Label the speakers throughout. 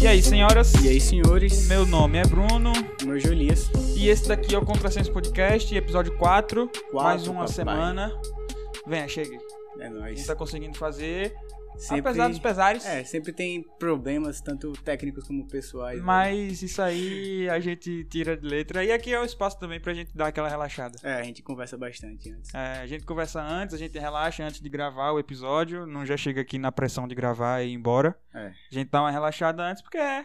Speaker 1: E aí, senhoras?
Speaker 2: E aí, senhores?
Speaker 1: Meu nome é Bruno
Speaker 2: Meu Jolias.
Speaker 1: e esse daqui é o Contrassenso Podcast, episódio 4. mais uma
Speaker 2: papai.
Speaker 1: semana. Venha, chegue.
Speaker 2: É
Speaker 1: A
Speaker 2: nóis.
Speaker 1: gente tá conseguindo fazer,
Speaker 2: Sempre-
Speaker 1: apesar dos pesares.
Speaker 2: É, sempre tem problemas, tanto técnicos como pessoais. né?
Speaker 1: Mas isso aí a gente tira de letra. E aqui é o espaço também pra gente dar aquela relaxada.
Speaker 2: É, a gente conversa bastante antes.
Speaker 1: É, a gente conversa antes, a gente relaxa antes de gravar o episódio. Não já chega aqui na pressão de gravar e ir embora.
Speaker 2: É.
Speaker 1: A gente dá uma relaxada antes porque é,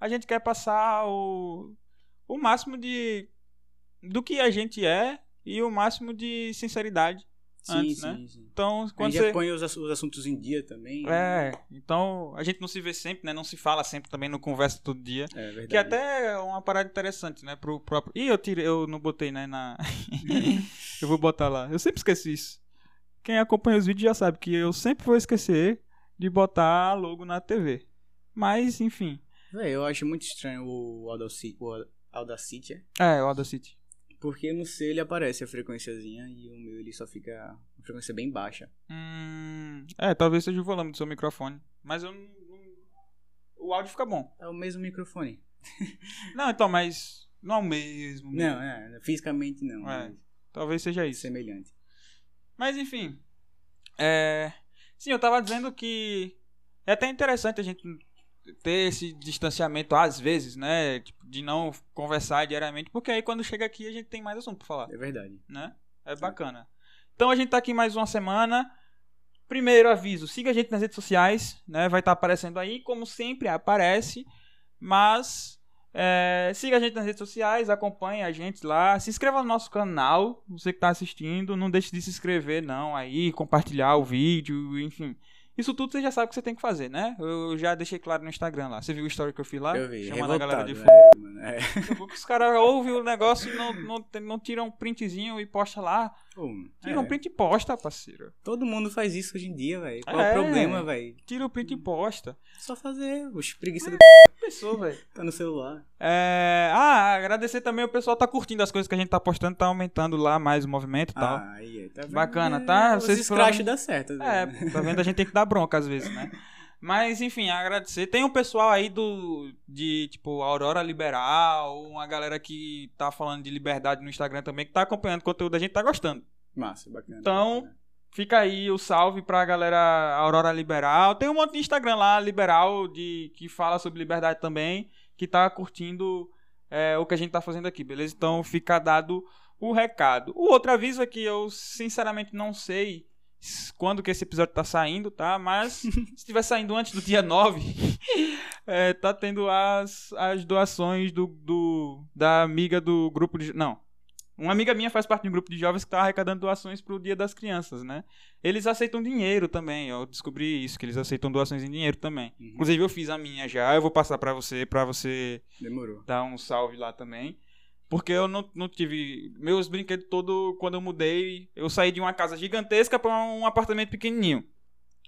Speaker 1: a gente quer passar o, o máximo de. do que a gente é e o máximo de sinceridade.
Speaker 2: Sim,
Speaker 1: Antes,
Speaker 2: sim,
Speaker 1: né?
Speaker 2: sim.
Speaker 1: Então,
Speaker 2: A
Speaker 1: quando você.
Speaker 2: põe os, ass- os assuntos em dia também.
Speaker 1: É, então a gente não se vê sempre, né? Não se fala sempre também, não conversa todo dia.
Speaker 2: É verdade.
Speaker 1: Que até é uma parada interessante, né? Pro próprio. Ih, eu tirei, eu não botei, né? Na. eu vou botar lá. Eu sempre esqueço isso. Quem acompanha os vídeos já sabe que eu sempre vou esquecer de botar logo na TV. Mas, enfim.
Speaker 2: Véi, eu acho muito estranho o Audacity, o Audacity,
Speaker 1: É, o Audacity.
Speaker 2: Porque no seu ele aparece a frequênciazinha e o meu ele só fica uma frequência bem baixa.
Speaker 1: Hum, é, talvez seja o volume do seu microfone. Mas eu não. O áudio fica bom.
Speaker 2: É o mesmo microfone.
Speaker 1: Não, então, mas. Não é o mesmo.
Speaker 2: Não, é, fisicamente não,
Speaker 1: É. Talvez seja isso.
Speaker 2: semelhante.
Speaker 1: Mas enfim. É... Sim, eu tava dizendo que é até interessante a gente ter esse distanciamento às vezes, né? Tipo, de não conversar diariamente, porque aí quando chega aqui a gente tem mais assunto pra falar,
Speaker 2: É verdade.
Speaker 1: né? É bacana. Então a gente tá aqui mais uma semana. Primeiro aviso, siga a gente nas redes sociais, né? Vai estar aparecendo aí, como sempre aparece, mas é, siga a gente nas redes sociais, acompanhe a gente lá, se inscreva no nosso canal, você que está assistindo, não deixe de se inscrever não aí, compartilhar o vídeo, enfim. Isso tudo você já sabe o que você tem que fazer, né? Eu já deixei claro no Instagram lá. Você viu o story que eu fiz lá?
Speaker 2: eu vi,
Speaker 1: Chamando a galera de
Speaker 2: revoltado,
Speaker 1: fora.
Speaker 2: é, é.
Speaker 1: Os caras ouvem o negócio e não, não, não tiram um printzinho e posta lá.
Speaker 2: Pô,
Speaker 1: Tira um
Speaker 2: é.
Speaker 1: print e posta, parceiro.
Speaker 2: Todo mundo faz isso hoje em dia, velho. Qual
Speaker 1: É.
Speaker 2: é o problema, velho?
Speaker 1: Tira o print e posta.
Speaker 2: Só fazer. Os preguiça do
Speaker 1: Pessoa, velho.
Speaker 2: tá no celular.
Speaker 1: É... Ah, agradecer também o pessoal tá curtindo as coisas que a gente tá postando, tá aumentando lá mais o movimento e tal.
Speaker 2: Ah, aí, aí, tá vendo?
Speaker 1: Bacana, tá?
Speaker 2: Os
Speaker 1: Vocês
Speaker 2: escrachos dá certo.
Speaker 1: É,
Speaker 2: né?
Speaker 1: tá vendo? A gente tem que dar bronca às vezes, né? Mas, enfim, agradecer. Tem um pessoal aí do. de tipo Aurora Liberal, uma galera que tá falando de liberdade no Instagram também, que tá acompanhando o conteúdo, a gente tá gostando.
Speaker 2: Massa, bacana.
Speaker 1: Então,
Speaker 2: bacana.
Speaker 1: Fica aí o salve pra galera Aurora Liberal. Tem um monte de Instagram lá, liberal, de, que fala sobre liberdade também, que tá curtindo é, o que a gente tá fazendo aqui, beleza? Então fica dado o recado. O outro aviso é que eu sinceramente não sei quando que esse episódio tá saindo, tá? Mas se estiver saindo antes do dia 9, é, tá tendo as, as doações do, do da amiga do grupo de. Não. Uma amiga minha faz parte de um grupo de jovens que tá arrecadando doações pro Dia das Crianças, né? Eles aceitam dinheiro também, eu descobri isso, que eles aceitam doações em dinheiro também.
Speaker 2: Uhum.
Speaker 1: Inclusive eu fiz a minha já, eu vou passar pra você, pra você
Speaker 2: Demorou.
Speaker 1: dar um salve lá também. Porque eu não, não tive. Meus brinquedos todos, quando eu mudei, eu saí de uma casa gigantesca pra um apartamento pequenininho.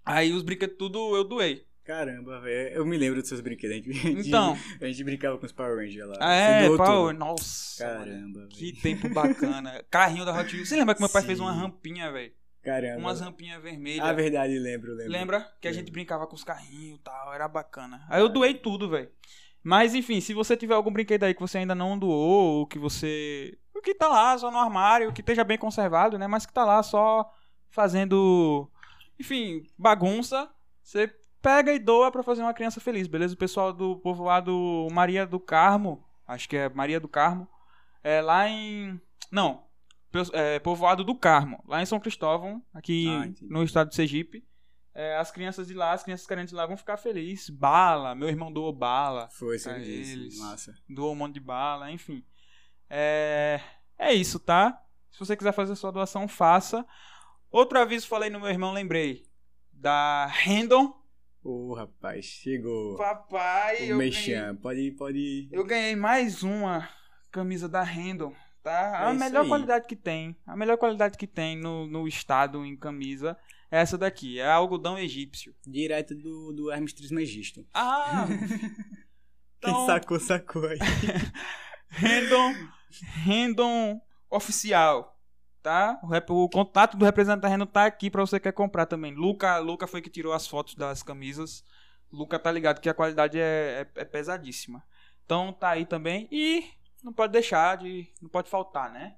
Speaker 1: Aí os brinquedos tudo eu doei.
Speaker 2: Caramba, velho. Eu me lembro dos seus brinquedos. A gente,
Speaker 1: Então.
Speaker 2: a gente brincava com os Power Rangers lá.
Speaker 1: Ah, é, pau,
Speaker 2: tudo.
Speaker 1: nossa.
Speaker 2: Caramba,
Speaker 1: Que
Speaker 2: velho.
Speaker 1: tempo bacana. Carrinho da Hot Wheels. Você lembra que meu pai fez
Speaker 2: Sim.
Speaker 1: uma rampinha, velho?
Speaker 2: Caramba.
Speaker 1: Umas rampinhas vermelhas.
Speaker 2: Ah, verdade, lembro, lembro.
Speaker 1: Lembra? Que a
Speaker 2: Lembro.
Speaker 1: gente brincava com os carrinhos e tal, era bacana. Aí eu doei tudo, velho. Mas enfim, se você tiver algum brinquedo aí que você ainda não doou, ou que você. O que tá lá só no armário, que esteja bem conservado, né? Mas que tá lá só fazendo. Enfim, bagunça, você pega e doa pra fazer uma criança feliz, beleza? O pessoal do povoado Maria do Carmo, acho que é Maria do Carmo, é lá em. Não, é, povoado do Carmo, lá em São Cristóvão, aqui
Speaker 2: Ah,
Speaker 1: no estado de Sergipe. É, as crianças de lá, as crianças carentes de lá vão ficar felizes. Bala, meu irmão doou bala,
Speaker 2: Foi, você
Speaker 1: pra
Speaker 2: me disse.
Speaker 1: eles.
Speaker 2: Massa.
Speaker 1: doou um monte de bala, enfim. É, é isso, tá? Se você quiser fazer sua doação, faça. Outro aviso, falei no meu irmão, lembrei. Da Random.
Speaker 2: Ô, rapaz, chegou.
Speaker 1: Papai,
Speaker 2: o
Speaker 1: eu ganhei.
Speaker 2: Pode, pode.
Speaker 1: eu ganhei mais uma camisa da Random, tá?
Speaker 2: É
Speaker 1: a melhor
Speaker 2: aí.
Speaker 1: qualidade que tem. A melhor qualidade que tem no, no estado em camisa é essa daqui. É algodão egípcio.
Speaker 2: Direto do, do Hermes Trismegisto.
Speaker 1: Ah!
Speaker 2: Quem
Speaker 1: então,
Speaker 2: sacou, sacou aí.
Speaker 1: Random, Random oficial. tá? O, rep- o contato do representante terreno tá aqui pra você que quer comprar também. Luca, Luca foi que tirou as fotos das camisas. Luca tá ligado que a qualidade é, é, é pesadíssima. Então tá aí também. E não pode deixar de. Não pode faltar, né?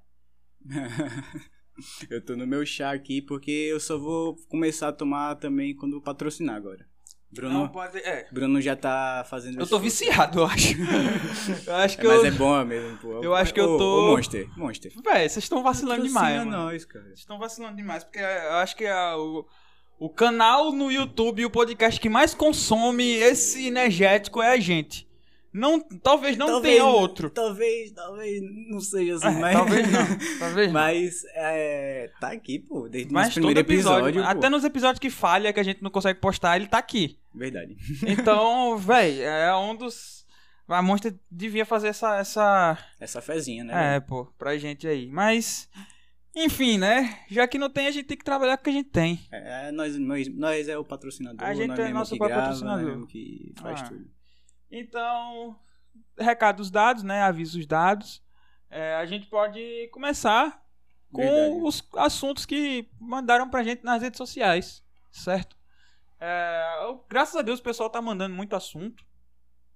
Speaker 2: eu tô no meu chá aqui porque eu só vou começar a tomar também quando patrocinar agora. Bruno,
Speaker 1: Não pode. É.
Speaker 2: Bruno já tá fazendo
Speaker 1: Eu tô viciado, eu acho. eu acho que
Speaker 2: É, mas
Speaker 1: eu.
Speaker 2: é bom mesmo, pô.
Speaker 1: Eu acho que eu
Speaker 2: Ô,
Speaker 1: tô-
Speaker 2: ô, Monster, Monster.
Speaker 1: Véi, vocês estão vacilando demais. Mano.
Speaker 2: nós, cara.
Speaker 1: Vocês estão vacilando demais, porque eu acho que a- o, o canal no YouTube e o podcast que mais consome esse energético é a gente. Não, talvez não
Speaker 2: Talvez-
Speaker 1: tenha outro.
Speaker 2: Talvez, talvez não seja assim,
Speaker 1: É,
Speaker 2: mas...
Speaker 1: Talvez não, talvez não.
Speaker 2: Mas, é, tá aqui, pô, desde o
Speaker 1: Mas
Speaker 2: nosso
Speaker 1: todo
Speaker 2: primeiro
Speaker 1: episódio,
Speaker 2: episódio,
Speaker 1: até nos episódios que falha, que a gente não consegue postar, ele tá aqui.
Speaker 2: Verdade.
Speaker 1: Então, véi, é um dos... A Monster devia fazer essa... essa...
Speaker 2: Essa fezinha, né?
Speaker 1: É, pô, pra gente aí. Mas, enfim, né? Já que não tem, a gente tem que trabalhar com o que a gente tem.
Speaker 2: É, nós, nós, nós é o patrocinador,
Speaker 1: A gente é nosso
Speaker 2: que grava,
Speaker 1: patrocinador.
Speaker 2: mesmo que faz
Speaker 1: Ah.
Speaker 2: tudo.
Speaker 1: Então, recados dados, né? Avisos dados. É, a gente pode começar com
Speaker 2: Verdade.
Speaker 1: os assuntos que mandaram pra gente nas redes sociais, certo? É, eu- graças a Deus o pessoal tá mandando muito assunto.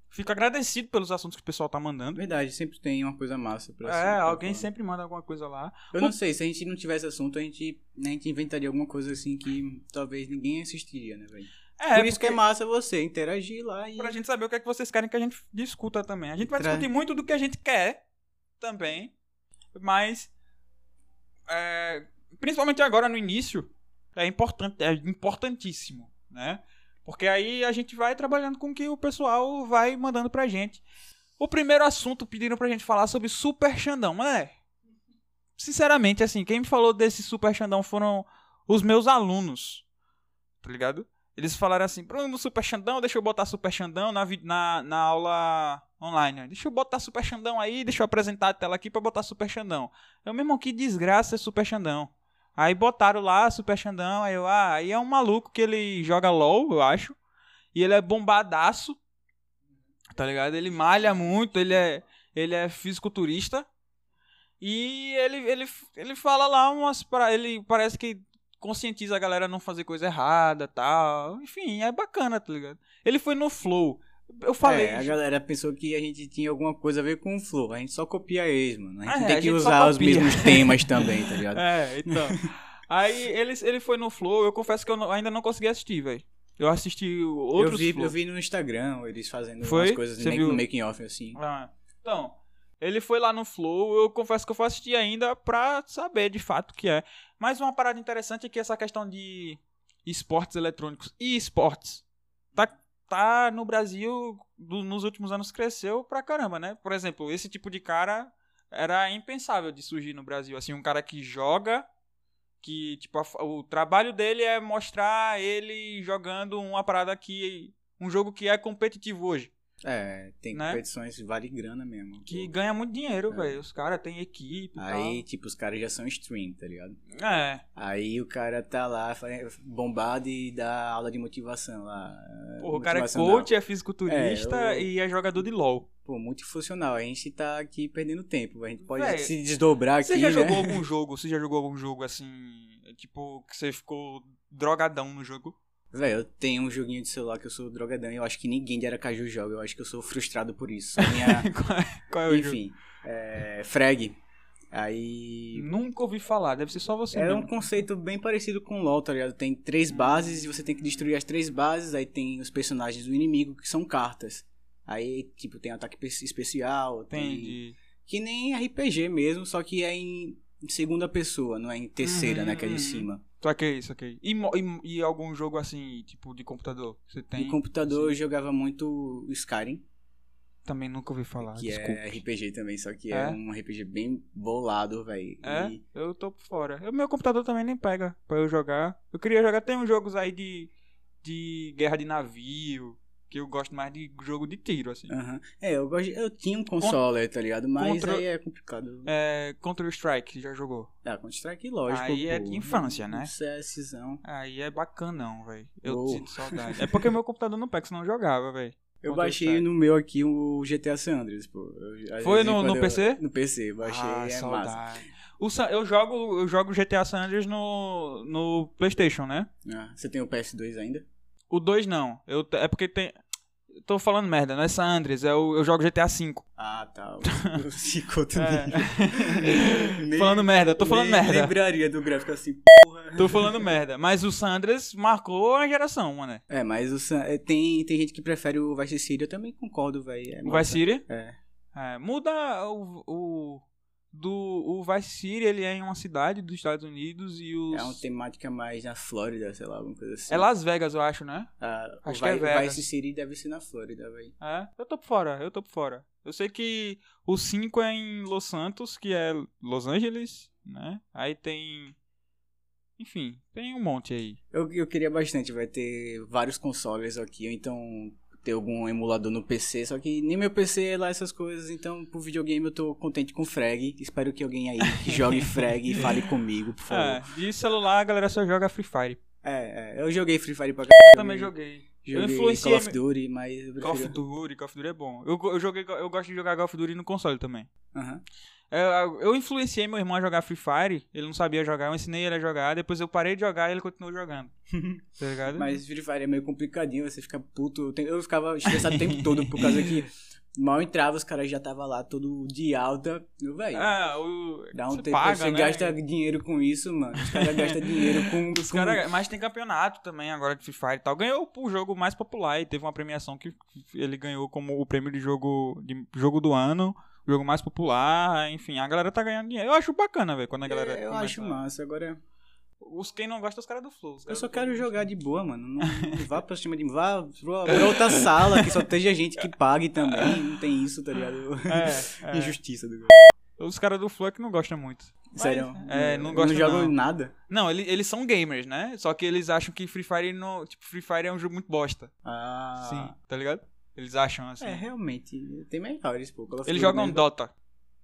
Speaker 1: Fico agradecido pelos assuntos que o pessoal tá mandando.
Speaker 2: Verdade, sempre tem uma coisa massa pra
Speaker 1: É, alguém sempre manda alguma coisa lá.
Speaker 2: Eu não sei, se a gente não tivesse assunto, a gente, a gente inventaria alguma coisa assim que talvez ninguém assistiria, né, velho?
Speaker 1: É,
Speaker 2: Por isso que é massa você interagir lá e...
Speaker 1: Pra gente saber o que é que vocês querem que a gente discuta também. A gente vai
Speaker 2: Tra-
Speaker 1: discutir muito do que a gente quer também, mas é, principalmente agora no início é importante, é importantíssimo, né? Porque aí a gente vai trabalhando com o que o pessoal vai mandando pra gente. O primeiro assunto pediram pra gente falar sobre Super Xandão, mas é, sinceramente assim, quem me falou desse Super Xandão foram os meus alunos, tá ligado? Eles falaram assim, Bruno, Super Xandão, deixa eu botar Super Xandão na, na, na aula online. Deixa eu botar Super Xandão aí, deixa eu apresentar a tela aqui pra botar Super Xandão. Eu mesmo, que desgraça é Super Xandão. Aí botaram lá Super Xandão, aí eu, ah, aí é um maluco que ele joga LOL, eu acho. E ele é bombadaço, tá ligado? Ele malha muito, ele é, ele é fisiculturista. E ele, ele, ele fala lá umas. pra- Ele parece que conscientiza a galera a não fazer coisa errada tal. Enfim, é bacana, tá ligado? Ele foi no Flow. Eu falei.
Speaker 2: É, a galera pensou que a gente tinha alguma coisa a ver com o Flow. A gente só copia eles, mano. A gente
Speaker 1: É,
Speaker 2: tem que
Speaker 1: gente
Speaker 2: usar os mesmos temas também, tá ligado?
Speaker 1: É, então. Aí ele, ele foi no Flow, eu confesso que eu não- ainda não consegui assistir, velho. Eu assisti outros
Speaker 2: eu, vi,
Speaker 1: Flow.
Speaker 2: eu vi no Instagram eles fazendo
Speaker 1: Foi?
Speaker 2: umas coisas
Speaker 1: viu?
Speaker 2: no making off, assim.
Speaker 1: Ah, então, ele foi lá no Flow, eu confesso que eu vou assistir ainda pra saber de fato o que é. Mas uma parada interessante é que essa questão de esportes eletrônicos e esportes tá, tá no Brasil, do- nos últimos anos cresceu pra caramba, né? Por exemplo, esse tipo de cara era impensável de surgir no Brasil. Assim, um cara que joga, que tipo, a o trabalho dele é mostrar ele jogando uma parada que. um jogo que é competitivo hoje.
Speaker 2: É, tem
Speaker 1: Né?
Speaker 2: competições que vale grana mesmo.
Speaker 1: Que
Speaker 2: pô.
Speaker 1: ganha muito dinheiro,
Speaker 2: É.
Speaker 1: velho. Os caras têm equipe
Speaker 2: Aí, tipo, os caras já são stream, tá ligado?
Speaker 1: tal. É.
Speaker 2: Aí o cara tá lá bombado e dá aula de motivação lá.
Speaker 1: Porra, o cara é coach, é fisiculturista
Speaker 2: É, eu-
Speaker 1: e é jogador de LOL.
Speaker 2: Pô, multifuncional. A gente tá aqui perdendo tempo. A gente pode
Speaker 1: Véi,
Speaker 2: se desdobrar aqui,
Speaker 1: Você já
Speaker 2: né?
Speaker 1: jogou algum jogo? Você já jogou algum jogo assim, tipo, que você ficou drogadão no jogo?
Speaker 2: Velho, eu tenho um joguinho de celular que eu sou drogadão e eu acho que ninguém de Aracaju joga. Eu acho que eu sou frustrado por isso. Minha...
Speaker 1: qual, é, qual é o jogo?
Speaker 2: Enfim, é... Frag. Aí...
Speaker 1: Nunca ouvi falar, deve ser só você
Speaker 2: É um
Speaker 1: mesmo.
Speaker 2: conceito bem parecido com o LoL, tá ligado? Tem três bases e você tem que destruir as três bases. Aí tem os personagens do inimigo que são cartas. Aí, tipo, tem ataque pe- especial. Tem...
Speaker 1: Entendi.
Speaker 2: Que nem RPG mesmo, só que é em segunda pessoa, não é em terceira,
Speaker 1: Uhum,
Speaker 2: né? Que é de
Speaker 1: uhum.
Speaker 2: cima.
Speaker 1: Só que isso, ok. E, e, e algum jogo assim, tipo, de computador? Você tem?
Speaker 2: No computador eu
Speaker 1: Sim.
Speaker 2: jogava muito Skyrim,
Speaker 1: Também nunca ouvi falar,
Speaker 2: que
Speaker 1: desculpa.
Speaker 2: é RPG também, só que
Speaker 1: É?
Speaker 2: é, um RPG bem bolado, velho.
Speaker 1: É? Eu tô por fora. O meu computador também nem pega pra eu jogar. Eu queria jogar. Tem uns jogos aí de. de guerra de navio. Que eu gosto mais de jogo de tiro, assim.
Speaker 2: É, eu, gosto, eu tinha um console, tá ligado? Mas
Speaker 1: contra-
Speaker 2: aí é complicado.
Speaker 1: É. Counter-Strike, já jogou?
Speaker 2: Ah, Counter-Strike, lógico.
Speaker 1: Aí é
Speaker 2: pô.
Speaker 1: de infância, né?
Speaker 2: CSzão.
Speaker 1: Aí é bacanão, velho. Eu
Speaker 2: Uou.
Speaker 1: sinto saudade. É porque meu computador não pega, senão eu jogava, velho.
Speaker 2: Eu baixei no meu aqui o GTA San Andreas, pô. Eu-
Speaker 1: Foi no- no
Speaker 2: eu-
Speaker 1: PC?
Speaker 2: No PC, baixei,
Speaker 1: ah,
Speaker 2: é massa.
Speaker 1: saudade. O Sa- eu jogo eu jogo GTA San Andreas no, no PlayStation, né?
Speaker 2: Ah, você tem o PS2 ainda?
Speaker 1: O 2 não. Eu, é porque tem. Tô falando merda, não é San Andreas, é o, eu jogo GTA V.
Speaker 2: Ah, tá. O Cico também.
Speaker 1: É. Falando merda, tô falando
Speaker 2: Nem
Speaker 1: merda.
Speaker 2: Lembraria do gráfico assim, porra.
Speaker 1: Tô falando merda. Mas o San Andreas marcou a geração, mano.
Speaker 2: É, mas o San- é, tem, tem gente que prefere o Vice City, eu também concordo, velho. É
Speaker 1: O. Vice City.
Speaker 2: É.
Speaker 1: É, muda o, o. Do, o Vice City, ele é em uma cidade dos Estados Unidos e os.
Speaker 2: É uma temática mais na Flórida, sei lá, alguma coisa assim.
Speaker 1: É Las Vegas, eu acho, né?
Speaker 2: Ah, o
Speaker 1: Acho que é Vegas.
Speaker 2: Vice City deve ser na Flórida, velho.
Speaker 1: É, eu tô por fora, eu tô por fora. Eu sei que o 5 é em Los Santos, que é Los Angeles, né? Aí tem. Enfim, tem um monte aí.
Speaker 2: Eu, eu queria bastante, vai ter vários consoles aqui, então ter algum emulador no PC, só que nem meu PC é lá essas coisas, então pro videogame eu tô contente com Frag. Espero que alguém aí que jogue Frag e fale comigo, por
Speaker 1: É,
Speaker 2: favor.
Speaker 1: de celular a galera só joga Free Fire.
Speaker 2: É, é, eu joguei Free Fire pra
Speaker 1: Eu
Speaker 2: caralho.
Speaker 1: também joguei. Eu
Speaker 2: Joguei
Speaker 1: influenciei.
Speaker 2: Call of Duty, mas eu
Speaker 1: Call of
Speaker 2: prefiro...
Speaker 1: Duty, Call of Duty é bom. Eu, eu, joguei, eu gosto de jogar Call of Duty no console também.
Speaker 2: Aham.
Speaker 1: Eu, eu influenciei meu irmão a jogar Free Fire, ele não sabia jogar, eu ensinei ele a jogar, depois eu parei de jogar e ele continuou jogando. Tá ligado?
Speaker 2: Mas Free Fire é meio complicadinho, você fica puto. Eu, ficava estressado o tempo todo por causa que mal entrava, os caras já tava lá todo de alta. Velho,
Speaker 1: Ah, o.
Speaker 2: dá um
Speaker 1: você
Speaker 2: tempo,
Speaker 1: paga,
Speaker 2: você
Speaker 1: né?
Speaker 2: gasta dinheiro com isso, mano. Os caras gastam dinheiro com.
Speaker 1: Os
Speaker 2: com-
Speaker 1: cara, mas tem campeonato também agora de Free Fire e tal. Ganhou o jogo mais popular e teve uma premiação que ele ganhou como o prêmio de jogo, de jogo do ano, jogo mais popular. Enfim, a galera tá ganhando dinheiro. Eu acho bacana, velho, quando a galera.
Speaker 2: É, eu
Speaker 1: começa-
Speaker 2: acho massa. Agora,
Speaker 1: Os quem não gosta, os caras do Flow. os
Speaker 2: eu só quero jogar de boa, mano. Não, não vá pra cima de mim. Vá pra, outra sala que só esteja gente que pague também. Não tem isso, tá ligado?
Speaker 1: É, é.
Speaker 2: Injustiça do
Speaker 1: Os caras do Flow é que não gostam muito. Mas,
Speaker 2: Sério.
Speaker 1: É, não gostam
Speaker 2: Não jogam nada.
Speaker 1: Não, ele- eles são gamers, né? Só que eles acham que Free Fire não. Tipo, Free Fire é um jogo muito bosta.
Speaker 2: Ah.
Speaker 1: Sim, tá ligado? Eles acham assim.
Speaker 2: É, realmente. Tem melhores, pô.
Speaker 1: Eles jogam
Speaker 2: mesmo.
Speaker 1: Dota.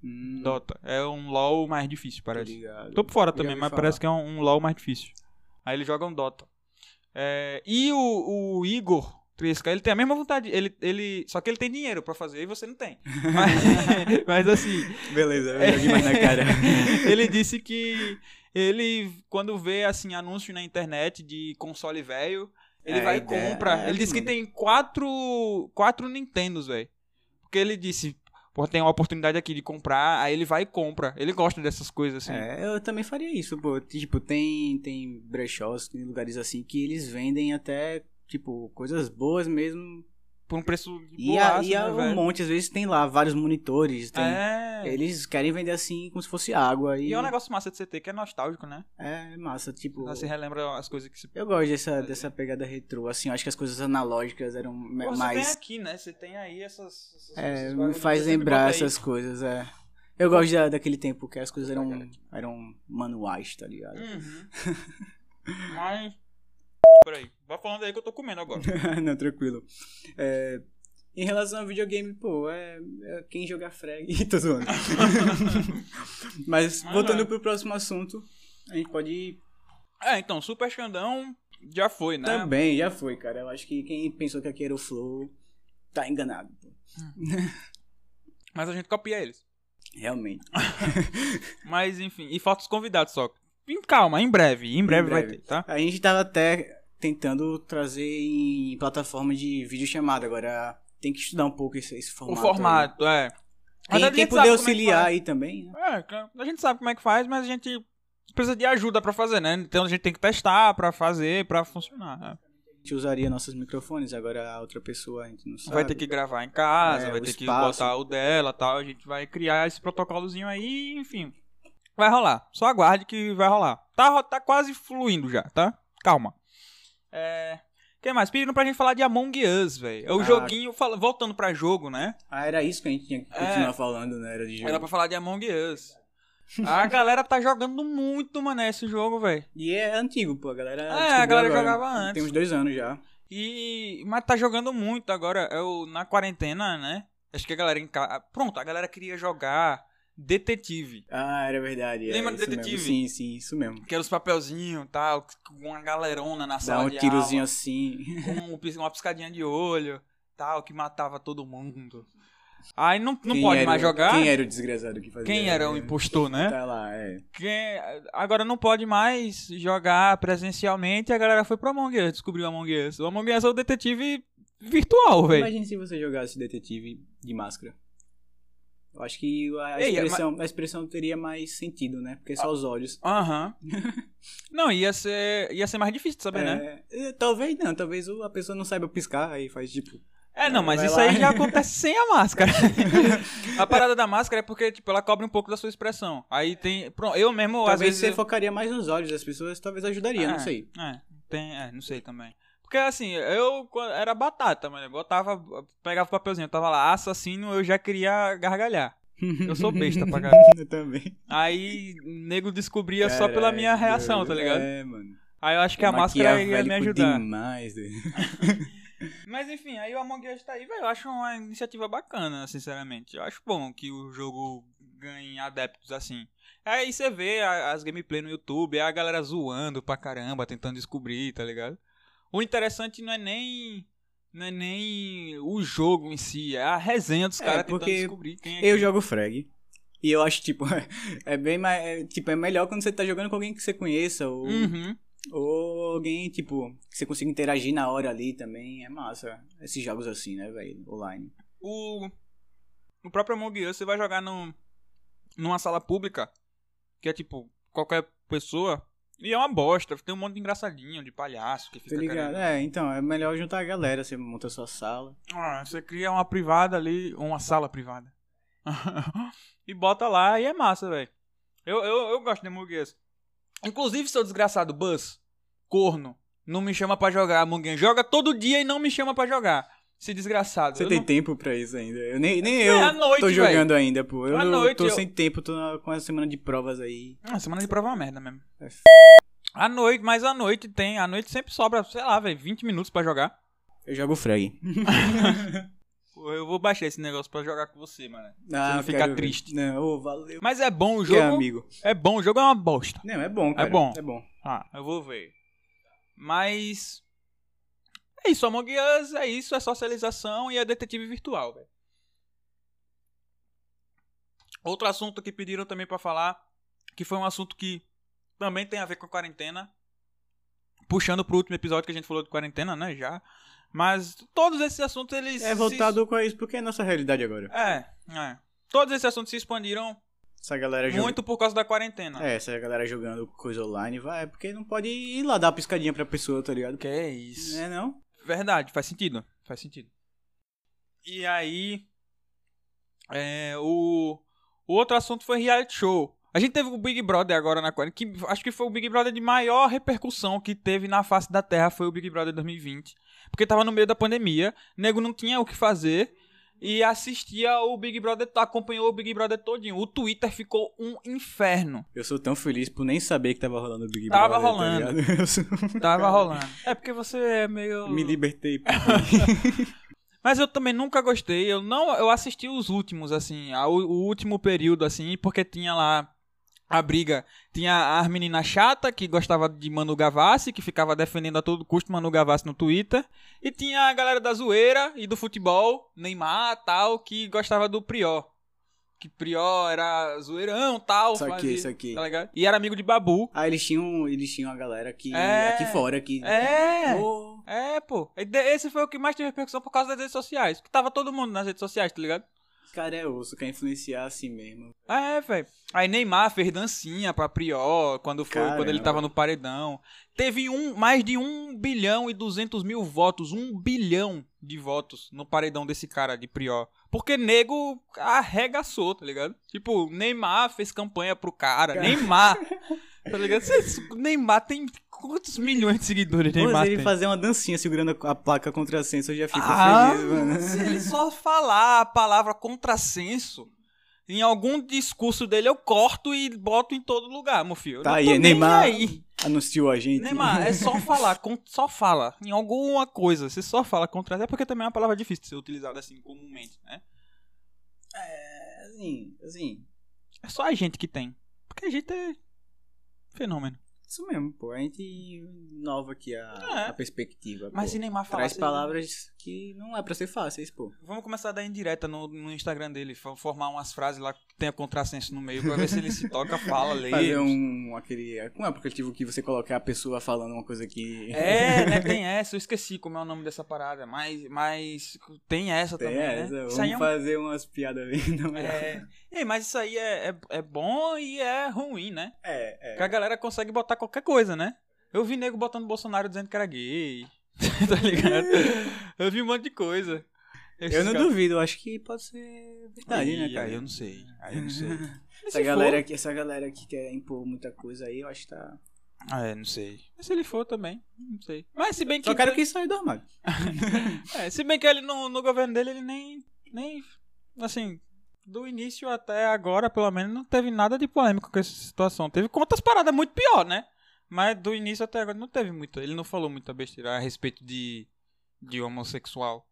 Speaker 2: Hum,
Speaker 1: Dota. É um LoL mais difícil, parece.
Speaker 2: ligado.
Speaker 1: Tô por fora também, mas
Speaker 2: falar.
Speaker 1: parece que é um, um LoL mais difícil. Aí eles jogam Dota. É, e o, o Igor 3K, ele tem a mesma vontade. Ele, ele, só que ele tem dinheiro pra fazer e você não tem. Mas, mas assim,
Speaker 2: Beleza, eu joguei mais na cara.
Speaker 1: ele disse que ele, quando vê assim anúncio na internet de console velho, ele
Speaker 2: É,
Speaker 1: vai e compra.
Speaker 2: é,
Speaker 1: ele disse que tem quatro, quatro Nintendos, velho. Porque ele disse, pô, tem uma oportunidade aqui de comprar, aí ele vai e compra. Ele gosta dessas coisas assim.
Speaker 2: É, eu também faria isso, pô. Tipo, tem, tem brechós, tem lugares assim que eles vendem até, tipo, coisas boas mesmo.
Speaker 1: Por um preço de
Speaker 2: E,
Speaker 1: boaço,
Speaker 2: e a,
Speaker 1: né,
Speaker 2: um monte, às vezes tem lá vários monitores. Tem,
Speaker 1: É.
Speaker 2: Eles querem vender assim como se fosse água. E,
Speaker 1: E é um negócio massa de ter, que é nostálgico, né?
Speaker 2: É massa, tipo.
Speaker 1: Você relembra as coisas que se.
Speaker 2: Eu gosto dessa, dessa pegada retrô, assim, eu acho que as coisas analógicas eram
Speaker 1: Pô, você tem
Speaker 2: mais.
Speaker 1: aqui, né? Você tem aí essas. essas
Speaker 2: É, me faz lembrar essas coisas, é. Eu gosto da, daquele tempo que as coisas eram, eram manuais, tá ligado?
Speaker 1: Uhum. Mas. Peraí, vai falando aí que eu tô comendo agora.
Speaker 2: Não, tranquilo. É, em relação ao videogame, pô, é, é quem jogar frag. Tô zoando. Mas,
Speaker 1: Mas
Speaker 2: voltando
Speaker 1: é.
Speaker 2: pro próximo assunto, a gente pode ir.
Speaker 1: É, então, Super Xandão já foi, né?
Speaker 2: Também, já foi, cara. Eu acho que quem pensou que aqui era o Flow tá enganado, pô.
Speaker 1: Mas a gente copia eles.
Speaker 2: Realmente.
Speaker 1: Mas enfim, e falta os convidados só. Em calma, em breve, em breve, vai
Speaker 2: breve.
Speaker 1: ter, tá?
Speaker 2: A gente tava até tentando trazer em plataforma de videochamada, agora tem que estudar um pouco esse, esse
Speaker 1: O
Speaker 2: formato.
Speaker 1: formato, é.
Speaker 2: Aí.
Speaker 1: Mas a
Speaker 2: Quem,
Speaker 1: como é que
Speaker 2: auxiliar
Speaker 1: faz.
Speaker 2: aí também, né?
Speaker 1: É, a gente sabe como é que faz, mas a gente precisa de ajuda pra fazer, né? Então a gente tem que testar pra fazer, pra funcionar. né?
Speaker 2: A gente usaria nossos microfones, agora a outra pessoa a gente não sabe.
Speaker 1: Vai ter que gravar em casa,
Speaker 2: É,
Speaker 1: vai ter que
Speaker 2: espaço.
Speaker 1: botar o dela e tal. A gente vai criar esse protocolozinho aí, enfim. Vai rolar. Só aguarde que vai rolar. Tá, tá quase fluindo já, tá? Calma. É. O que mais? Pedindo pra gente falar de Among Us, velho. É o
Speaker 2: Ah.
Speaker 1: joguinho, fala- voltando pra jogo, né?
Speaker 2: Ah, era isso que a gente tinha que
Speaker 1: É.
Speaker 2: continuar falando, né? Era de jogo.
Speaker 1: Era pra falar de Among Us. A galera tá jogando muito, mano, esse jogo, velho.
Speaker 2: E é antigo, pô, a galera.
Speaker 1: É, a galera
Speaker 2: agora.
Speaker 1: jogava antes.
Speaker 2: Tem uns dois anos já.
Speaker 1: E. Mas tá jogando muito agora. É o... Na quarentena, né? Acho que a galera em casa. Pronto, a galera queria jogar Detetive.
Speaker 2: Ah, era verdade. é,
Speaker 1: Lembra do detetive?
Speaker 2: Mesmo. Sim, sim, isso mesmo.
Speaker 1: Que era os papelzinhos e tal, com uma galerona na
Speaker 2: Dá
Speaker 1: sala
Speaker 2: um
Speaker 1: de
Speaker 2: tirozinho
Speaker 1: aula,
Speaker 2: assim.
Speaker 1: com um pis- uma piscadinha de olho, tal, que matava todo mundo. Aí não, não
Speaker 2: Quem
Speaker 1: pode
Speaker 2: era-
Speaker 1: mais jogar.
Speaker 2: Quem era o desgraçado que fazia?
Speaker 1: Quem era o
Speaker 2: É,
Speaker 1: impostor, né?
Speaker 2: Tá lá, é.
Speaker 1: Quem- Agora não pode mais jogar presencialmente a galera foi pro Among Us, descobriu o Among Us. O Among Us é o detetive virtual, velho.
Speaker 2: Imagine se você jogasse detetive de máscara. Eu acho que a
Speaker 1: Ei,
Speaker 2: expressão, a expressão teria mais sentido, né? Porque só os olhos.
Speaker 1: Aham. não, ia ser, ia ser mais difícil de saber, né?
Speaker 2: É, é, talvez não, talvez a pessoa não saiba piscar, aí faz tipo.
Speaker 1: É, não, mas isso
Speaker 2: lá.
Speaker 1: aí já acontece sem a máscara. a parada da máscara é porque, tipo, ela cobre um pouco da sua expressão. Aí tem. Pronto, eu mesmo, às
Speaker 2: Talvez
Speaker 1: vezes.
Speaker 2: você
Speaker 1: eu-
Speaker 2: focaria mais nos olhos das pessoas, talvez ajudaria, não
Speaker 1: É,
Speaker 2: sei.
Speaker 1: É, tem, é, não sei também. Porque assim, eu era batata, mano. Eu botava, pegava o papelzinho, eu tava lá, assassino, eu já queria gargalhar. Eu sou besta pra caralho.
Speaker 2: eu também.
Speaker 1: Aí, nego descobria só pela minha
Speaker 2: Caralho,
Speaker 1: reação, tá ligado?
Speaker 2: É, mano.
Speaker 1: Aí eu acho que a máscara ia me ajudar.
Speaker 2: demais, doido.
Speaker 1: Mas enfim, aí o Among Us tá aí, velho. Eu acho uma iniciativa bacana, sinceramente. Eu acho bom que o jogo ganhe adeptos assim. Aí você vê as gameplay no YouTube, é a galera zoando pra caramba, tentando descobrir, tá ligado? O interessante não é nem. Não é nem o jogo em si, é a resenha dos
Speaker 2: É,
Speaker 1: caras tentando descobrir quem é
Speaker 2: Eu
Speaker 1: quem.
Speaker 2: jogo frag. E eu acho, tipo, é bem mais. é, tipo, é melhor quando você tá jogando com alguém que você conheça. Ou,
Speaker 1: Uhum.
Speaker 2: ou alguém, tipo, que você consiga interagir na hora ali também. É massa. Esses jogos assim, né, velho? Online.
Speaker 1: O, o próprio Among Us você vai jogar num, numa sala pública, que é tipo, qualquer pessoa, e é uma bosta. Tem um monte de engraçadinho, de palhaço que fica
Speaker 2: Tá ligado?
Speaker 1: querendo-
Speaker 2: É, então, é melhor juntar a galera. Você monta a sua sala.
Speaker 1: Ah, você cria uma privada ali, uma sala privada. e bota lá e é massa, velho. Eu, eu, eu gosto de Among Us. Inclusive, seu desgraçado Buzz, corno, não me chama pra jogar Among Us. Joga todo dia e não me chama pra jogar. Esse desgraçado.
Speaker 2: Você
Speaker 1: Eu
Speaker 2: tem
Speaker 1: não-
Speaker 2: tempo pra isso ainda. Eu, nem nem
Speaker 1: É,
Speaker 2: eu
Speaker 1: à noite,
Speaker 2: tô jogando ainda, pô. Eu
Speaker 1: À noite,
Speaker 2: tô
Speaker 1: eu-
Speaker 2: sem tempo, tô na- com a semana de provas aí.
Speaker 1: Ah, semana de prova é uma merda mesmo.
Speaker 2: É f...
Speaker 1: À noite, mas à noite tem. À noite sempre sobra, sei lá, velho, 20 minutos pra jogar.
Speaker 2: Eu jogo frag.
Speaker 1: Eu vou baixar esse negócio pra jogar com você, mano.
Speaker 2: Ah,
Speaker 1: não ficar
Speaker 2: quero ver.
Speaker 1: triste.
Speaker 2: Não, valeu.
Speaker 1: Mas é bom o
Speaker 2: Que é
Speaker 1: jogo.
Speaker 2: amigo.
Speaker 1: É bom, o jogo é uma bosta.
Speaker 2: Não, é bom, cara.
Speaker 1: bom.
Speaker 2: É bom.
Speaker 1: Ah, eu vou ver. Mas. É isso, Among Us, é isso, é socialização e é detetive virtual, velho. Outro assunto que pediram também pra falar, que foi um assunto que também tem a ver com a quarentena. Puxando pro último episódio que a gente falou de quarentena, né? Já. Mas todos esses assuntos, eles.
Speaker 2: É voltado com isso, porque é nossa realidade agora.
Speaker 1: É, é. Todos esses assuntos se expandiram
Speaker 2: Essa galera jogando.
Speaker 1: muito por causa da quarentena.
Speaker 2: É, essa galera jogando coisa online, vai, porque não pode ir lá dar uma piscadinha pra pessoa, tá ligado?
Speaker 1: Que é isso.
Speaker 2: É, não?
Speaker 1: Verdade, faz sentido. Faz sentido. E aí. É, o, o outro assunto foi reality show. A gente teve o Big Brother agora na quarentena. Que acho que foi o Big Brother de maior repercussão que teve na face da Terra. Foi o Big Brother 2020. Porque tava no meio da pandemia. Nego não tinha o que fazer. E assistia o Big Brother. Acompanhou o Big Brother todinho. O Twitter ficou um inferno.
Speaker 2: Eu sou tão feliz por nem saber que tava rolando o Big
Speaker 1: Tava
Speaker 2: Brother.
Speaker 1: rolando.
Speaker 2: Tá ligado? Eu sou-
Speaker 1: Tava rolando. É porque você é meio.
Speaker 2: Me libertei.
Speaker 1: Mas eu também nunca gostei. Eu não, eu assisti os últimos assim, a- o, o último período assim, porque tinha lá a briga, tinha as meninas chata que gostava de Manu Gavassi, que ficava defendendo a todo custo Manu Gavassi no Twitter, e tinha a galera da zoeira e do futebol, Neymar, tal, que gostava do Prior. Que Prior era zoeirão, tal,
Speaker 2: Isso aqui,
Speaker 1: fazia-
Speaker 2: isso aqui.
Speaker 1: Tá ligado? E era amigo de Babu.
Speaker 2: Ah, eles tinham, eles tinham a galera aqui,
Speaker 1: É.
Speaker 2: aqui fora. Aqui.
Speaker 1: É. É, pô. Esse foi o que mais teve repercussão por causa das redes sociais. Que tava todo mundo nas redes sociais, tá ligado?
Speaker 2: Esse cara é osso, quer influenciar assim mesmo.
Speaker 1: É, velho. Aí Neymar fez dancinha pra Prior quando foi,
Speaker 2: Caramba.
Speaker 1: quando ele tava no paredão. Teve um, mais de 1 bilhão e 200 mil votos, 1 bilhão de votos no paredão desse cara de Prior. Porque nego arregaçou, tá ligado? Tipo, Neymar fez campanha pro cara. Neymar. Tá ligado? Cês- Neymar tem quantos milhões de seguidores
Speaker 2: Pô,
Speaker 1: Neymar
Speaker 2: se ele
Speaker 1: tem?
Speaker 2: fazer uma dancinha segurando a placa contrassenso, eu já fico
Speaker 1: Ah,
Speaker 2: feliz, mano.
Speaker 1: Se ele só falar a palavra contrassenso, em algum discurso dele eu corto e boto em todo lugar, meu filho.
Speaker 2: Tá aí, Neymar
Speaker 1: aí.
Speaker 2: anunciou a gente.
Speaker 1: Neymar, é só falar, só fala. Em alguma coisa, você só fala contra. É porque também é uma palavra difícil de ser utilizada assim comumente, né?
Speaker 2: É, assim, assim,
Speaker 1: É só a gente que tem. Porque a gente é Phänomen.
Speaker 2: Isso mesmo, pô. A gente nova aqui a,
Speaker 1: É.
Speaker 2: a perspectiva.
Speaker 1: Mas
Speaker 2: pô.
Speaker 1: se Neymar falar.
Speaker 2: Traz palavras que não é pra ser fáceis, pô.
Speaker 1: Vamos começar a dar indireta no, no Instagram dele, formar umas frases lá que tenha contrassenso no meio, pra ver se ele se toca, fala, lê.
Speaker 2: Fazer um. aquele. Como é o aplicativo que você coloca a pessoa falando uma coisa que.
Speaker 1: É, né? Tem essa, eu esqueci como é o nome dessa parada, mas, mas tem essa
Speaker 2: Tem
Speaker 1: também,
Speaker 2: essa.
Speaker 1: né?
Speaker 2: Vamos
Speaker 1: Isso aí é um
Speaker 2: fazer umas piadas ali, não é?
Speaker 1: É, mas isso aí é, é, é bom e é ruim, né?
Speaker 2: É,
Speaker 1: Porque a galera consegue botar qualquer coisa, né? Eu vi nego botando Bolsonaro dizendo que era gay. tá ligado? Eu vi um monte de coisa. Esses
Speaker 2: Eu não
Speaker 1: caras-
Speaker 2: duvido, eu acho que pode ser verdade,
Speaker 1: Aí,
Speaker 2: né, cara?
Speaker 1: Aí eu não sei. Aí eu não sei.
Speaker 2: Essa galera, aqui, essa galera que quer impor muita coisa aí, eu acho que tá.
Speaker 1: Ah, é, não sei. Mas se ele for também, não sei. Mas se bem que.
Speaker 2: Só quero que saia do armário.
Speaker 1: É, se bem que ele no, no governo dele, ele nem. nem. Assim. Do início até agora, pelo menos, não teve nada de polêmico com essa situação. Teve outras paradas muito pior, né? Mas do início até agora não teve muito. Ele não falou muita besteira a respeito de. de homossexual.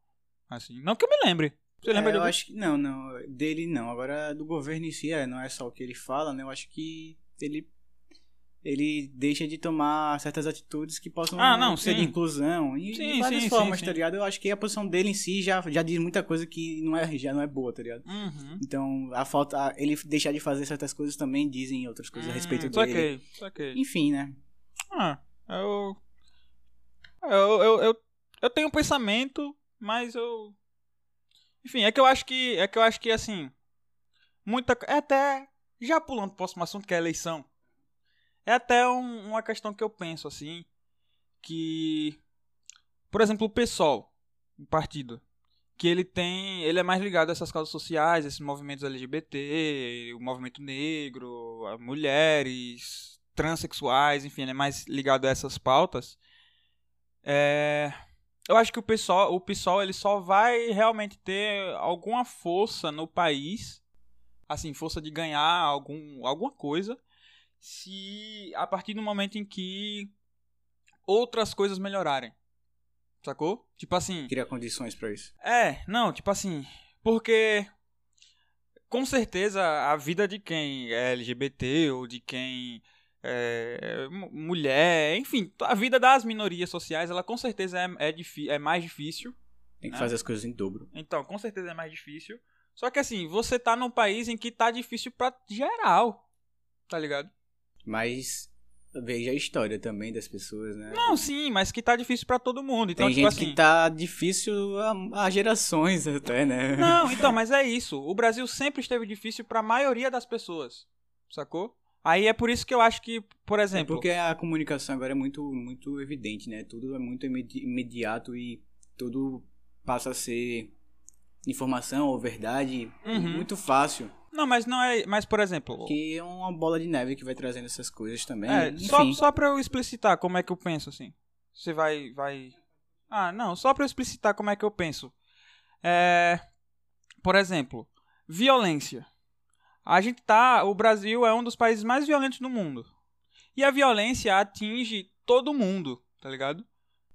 Speaker 1: Assim. Não que eu me lembre. Você lembra
Speaker 2: É,
Speaker 1: de
Speaker 2: eu acho que não, não. Dele não. Agora do governo em si, é, não é só o que ele fala, né? Eu acho que ele. Ele deixa de tomar certas atitudes que possam
Speaker 1: Ah, não,
Speaker 2: ser de
Speaker 1: sim.
Speaker 2: inclusão. E
Speaker 1: Sim,
Speaker 2: de várias
Speaker 1: sim,
Speaker 2: formas,
Speaker 1: sim,
Speaker 2: tá ligado? Eu acho que a posição dele em si já, já diz muita coisa que não é, já não é boa, tá ligado?
Speaker 1: Uhum.
Speaker 2: Então, a falta. a- ele deixar de fazer certas coisas também dizem outras coisas a respeito
Speaker 1: Hum,
Speaker 2: dele.
Speaker 1: Saquei, saquei.
Speaker 2: Enfim, né?
Speaker 1: Ah, eu. Eu, eu, eu, eu tenho um pensamento, mas eu. Enfim, é que eu acho que. É que eu acho que assim. Muita. É até. Já pulando pro próximo assunto, que é a eleição. É até um- uma questão que eu penso, assim. Que. Por exemplo, o PSOL, o partido. Que ele tem. Ele é mais ligado a essas causas sociais, esses movimentos LGBT, o movimento negro, mulheres, transexuais, enfim, ele é mais ligado a essas pautas. É, eu acho que o PSOL, o PSOL ele só vai realmente ter alguma força no país, assim, força de ganhar algum, alguma coisa, se a partir do momento em que outras coisas melhorarem. Sacou? Tipo assim.
Speaker 2: Criar condições pra isso.
Speaker 1: É, não, tipo assim, porque com certeza a vida de quem é LGBT ou de quem é mu- mulher, enfim, a vida das minorias sociais, ela com certeza é, é, é mais difícil.
Speaker 2: Tem que
Speaker 1: É.
Speaker 2: fazer as coisas em dobro.
Speaker 1: Então, com certeza é mais difícil. Só que assim, você tá num país em que tá difícil pra geral. Tá ligado?
Speaker 2: Mas veja a história também das pessoas, né?
Speaker 1: Não, sim, mas que tá difícil pra todo mundo. Então,
Speaker 2: Tem
Speaker 1: tipo
Speaker 2: gente
Speaker 1: assim.
Speaker 2: que tá difícil há, há gerações até, né?
Speaker 1: Não, então, mas é isso. O Brasil sempre esteve difícil pra maioria das pessoas. Sacou? Aí é por isso que eu acho que, por
Speaker 2: É
Speaker 1: exemplo.
Speaker 2: porque a comunicação agora é muito, muito evidente, né? Tudo é muito imedi- imediato e tudo passa a ser informação ou verdade
Speaker 1: Uhum.
Speaker 2: muito fácil.
Speaker 1: Não, mas não é. Mas, por exemplo.
Speaker 2: Que é uma bola de neve que vai trazendo essas coisas também.
Speaker 1: É,
Speaker 2: Enfim,
Speaker 1: só, só pra eu explicitar como é que eu penso, assim. Você vai. vai... Ah, não, só pra eu explicitar como é que eu penso. É. Por exemplo, violência. A gente tá. O Brasil é um dos países mais violentos do mundo. E a violência atinge todo mundo, tá ligado?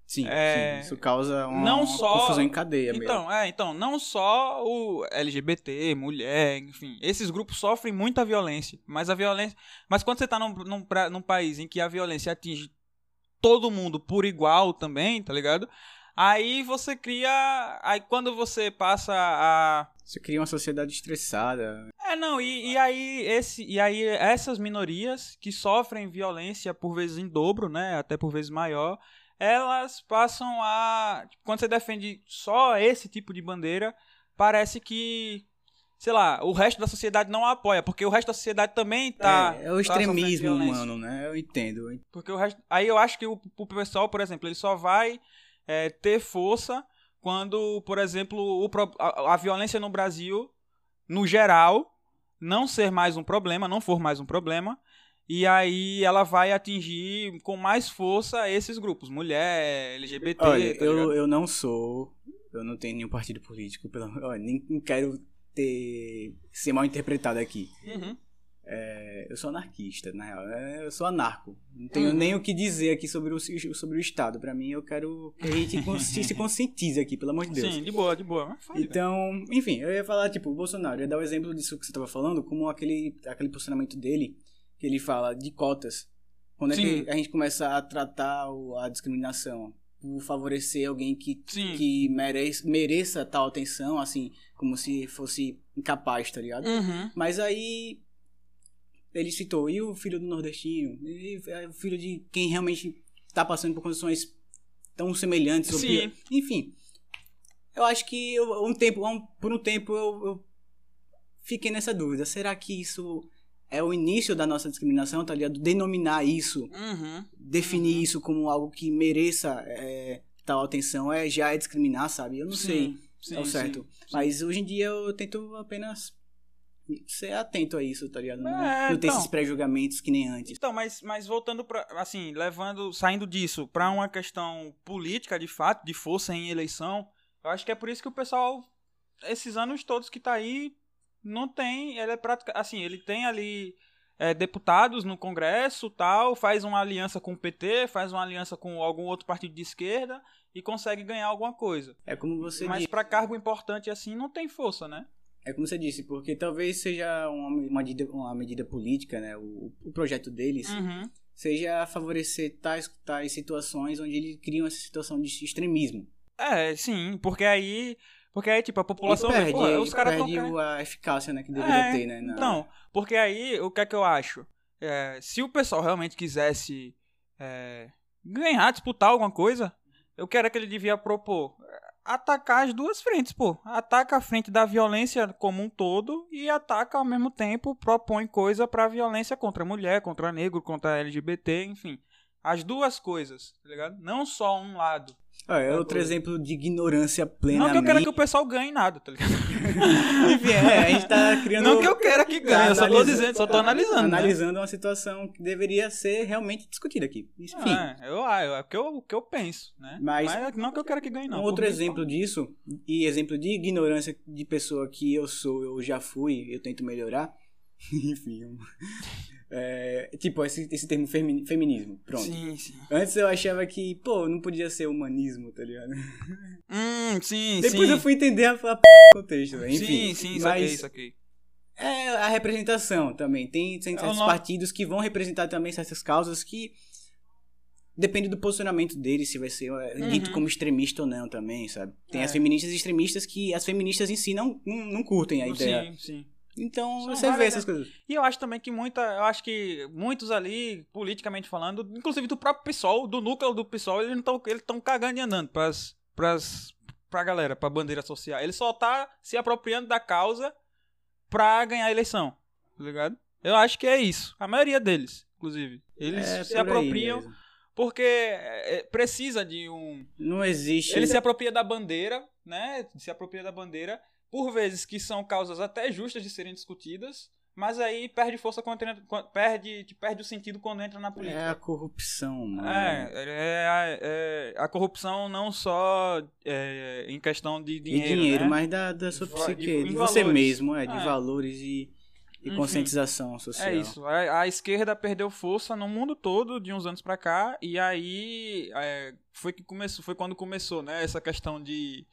Speaker 2: sim,
Speaker 1: é,
Speaker 2: sim, isso causa uma,
Speaker 1: não
Speaker 2: uma
Speaker 1: só-
Speaker 2: confusão em cadeia mesmo.
Speaker 1: Então, é, então, não só o LGBT, mulher, enfim, esses grupos sofrem muita violência, mas a violência, mas quando você tá num, num, num país em que a violência atinge todo mundo por igual também, tá ligado? Aí você cria, aí quando você passa a
Speaker 2: Você cria uma sociedade estressada.
Speaker 1: é, não, e, e aí esse e aí essas minorias que sofrem violência por vezes em dobro, né, até por vezes maior, elas passam a tipo, quando você defende só esse tipo de bandeira, parece que sei lá, o resto da sociedade não a apoia, porque o resto da sociedade também tá
Speaker 2: é, é o
Speaker 1: tá
Speaker 2: extremismo
Speaker 1: violência.
Speaker 2: humano, né? Eu entendo.
Speaker 1: Porque o resto. Aí eu acho que o, o pessoal, por exemplo, ele só vai é, ter força quando, por exemplo, a, a violência no Brasil, no geral, não ser mais um problema, não for mais um problema. E aí ela vai atingir com mais força esses grupos, mulher, LGBT,
Speaker 2: Olha,
Speaker 1: tá
Speaker 2: eu, eu não sou. Eu não tenho nenhum partido político, pelo olha, nem quero ter ser mal interpretado aqui.
Speaker 1: Uhum.
Speaker 2: É, eu sou anarquista, na real. É, Eu sou anarco. Não tenho
Speaker 1: Uhum.
Speaker 2: nem o que dizer aqui sobre o, sobre o Estado. Pra mim, eu quero que a gente se conscientize aqui, pelo amor de Deus.
Speaker 1: Sim, de boa, de boa. Fale.
Speaker 2: Então, enfim, eu ia falar, tipo, o Bolsonaro, eu ia dar o exemplo disso que você tava falando, como aquele, aquele posicionamento dele, que ele fala de cotas. Quando é
Speaker 1: Sim.
Speaker 2: que a gente começa a tratar a discriminação? Por favorecer alguém que,
Speaker 1: Sim.
Speaker 2: que merece, mereça tal atenção, assim, como se fosse incapaz, tá ligado?
Speaker 1: Uhum.
Speaker 2: Mas aí ele citou, e o filho do nordestino? E é o filho de quem realmente tá passando por condições tão semelhantes ou
Speaker 1: Sim.
Speaker 2: pior. Enfim, eu acho que eu- um tempo, um- por um tempo eu, eu fiquei nessa dúvida. Será que isso é o início da nossa discriminação, tá ligado? Denominar isso,
Speaker 1: Uhum.
Speaker 2: definir
Speaker 1: Uhum.
Speaker 2: isso como algo que mereça é, tal atenção, é, já é discriminar, sabe? Eu não sei
Speaker 1: Sim, sim,
Speaker 2: ao certo.
Speaker 1: sim, sim.
Speaker 2: Mas hoje em dia eu tento apenas ser atento a isso, tá ligado? Não,
Speaker 1: É,
Speaker 2: não ter
Speaker 1: então.
Speaker 2: esses pré-julgamentos que nem antes.
Speaker 1: Então, mas, mas voltando para assim, levando, saindo disso para uma questão política, de fato, de força em eleição, eu acho que é por isso que o pessoal, esses anos todos que tá aí, não tem, ele é prática, assim, ele tem ali é, deputados no Congresso, tal, faz uma aliança com o PT, faz uma aliança com algum outro partido de esquerda e consegue ganhar alguma coisa.
Speaker 2: É como você
Speaker 1: Mas para cargo importante assim não tem força, né?
Speaker 2: É como você disse, porque talvez seja uma, uma, medida, uma medida política, né? O, o projeto deles
Speaker 1: Uhum.
Speaker 2: seja favorecer tais, tais situações onde eles criam essa situação de extremismo.
Speaker 1: É, sim, porque aí, porque aí tipo a população vê,
Speaker 2: perde,
Speaker 1: pô, os caras tão
Speaker 2: perde
Speaker 1: querendo-
Speaker 2: a eficácia né, que deveria
Speaker 1: É,
Speaker 2: ter, né? na-
Speaker 1: Então, porque aí, o que é que eu acho? É, se o pessoal realmente quisesse é, ganhar, disputar alguma coisa, eu quero que ele devia propor é, atacar as duas frentes, pô. Ataca a frente da violência como um todo e ataca ao mesmo tempo, propõe coisa pra violência contra a mulher, contra negro, contra LGBT, enfim. As duas coisas, tá ligado? Não só um lado.
Speaker 2: Ah, é outro exemplo de ignorância plena.
Speaker 1: Não que eu quero que o pessoal ganhe nada, tá ligado?
Speaker 2: Enfim, é, a gente tá criando.
Speaker 1: Não que eu queira que ganhe, eu só tô dizendo, só tô analisando. né?
Speaker 2: Analisando uma situação que deveria ser realmente discutida aqui. Enfim.
Speaker 1: É, eu, ah, é o que eu, que eu penso, né?
Speaker 2: Mas-
Speaker 1: não que eu quero que ganhe, não.
Speaker 2: um outro exemplo disso, e exemplo de ignorância de pessoa que eu sou, eu já fui, eu tento melhorar. Enfim. É, tipo, esse, esse termo femi- feminismo. Pronto.
Speaker 1: Sim, sim.
Speaker 2: Antes eu achava que, pô, não podia ser humanismo, tá ligado?
Speaker 1: Hum, sim,
Speaker 2: Depois
Speaker 1: sim.
Speaker 2: eu fui entender a, a p... contexto,
Speaker 1: sim,
Speaker 2: Enfim,
Speaker 1: sim,
Speaker 2: mas
Speaker 1: saquei, saquei.
Speaker 2: é a representação também. Tem, tem
Speaker 1: É
Speaker 2: certos
Speaker 1: nome-
Speaker 2: partidos que vão representar também certas causas que depende do posicionamento deles, se vai ser é, dito
Speaker 1: Uhum.
Speaker 2: como extremista ou não também, sabe? Tem
Speaker 1: É.
Speaker 2: as feministas extremistas que as feministas em si não, não, não curtem a ideia.
Speaker 1: Sim, sim.
Speaker 2: Então
Speaker 1: São
Speaker 2: você vê essas coisas.
Speaker 1: E eu acho também que muita, eu acho que muitos ali, politicamente falando, inclusive do próprio PSOL, do núcleo do PSOL, eles estão eles tão cagando e andando pras, pras, pra galera, pra bandeira social. Ele só tá se apropriando da causa pra ganhar a eleição, tá ligado? Eu acho que é isso. A maioria deles, inclusive. Eles
Speaker 2: É
Speaker 1: se apropriam porque é, é, precisa de um,
Speaker 2: Não existe.
Speaker 1: Ele se apropria da bandeira, né? Se apropria da bandeira, por vezes que são causas até justas de serem discutidas, mas aí perde força quando entra, quando- perde, perde o sentido quando entra na
Speaker 2: É a
Speaker 1: política.
Speaker 2: corrupção, mano.
Speaker 1: É, é, é, a corrupção não só é, em questão de
Speaker 2: E
Speaker 1: dinheiro,
Speaker 2: dinheiro,
Speaker 1: né?
Speaker 2: mas da, da sua
Speaker 1: De-
Speaker 2: psique,
Speaker 1: de-
Speaker 2: de,
Speaker 1: em
Speaker 2: você mesmo, é, de
Speaker 1: É.
Speaker 2: valores e, e conscientização social.
Speaker 1: É isso. A, a esquerda perdeu força no mundo todo de uns anos pra cá e aí é, foi que começou, foi quando começou, né? Essa questão de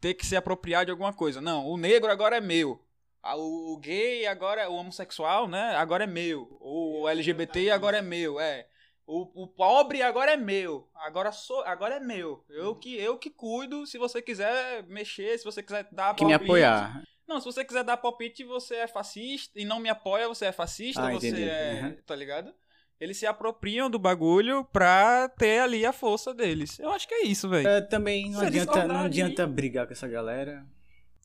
Speaker 1: ter que se apropriar de alguma coisa. Não, o negro agora é meu. Ah, O gay agora, é- o homossexual, né? Agora é meu. O LGBT agora é meu. É. O, o pobre agora é meu. Agora sou, agora é meu. Eu que eu que cuido. Se você quiser mexer, se você quiser dar
Speaker 2: Que me apoiar.
Speaker 1: não, se você quiser dar palpite, você é fascista e não me apoia, você é fascista,
Speaker 2: Ah,
Speaker 1: você
Speaker 2: entendi.
Speaker 1: é.
Speaker 2: Uhum.
Speaker 1: Tá ligado? Eles se apropriam do bagulho pra ter ali a força deles. Eu acho que é isso, velho.
Speaker 2: É, também não
Speaker 1: Se
Speaker 2: adianta, não adianta brigar com essa galera.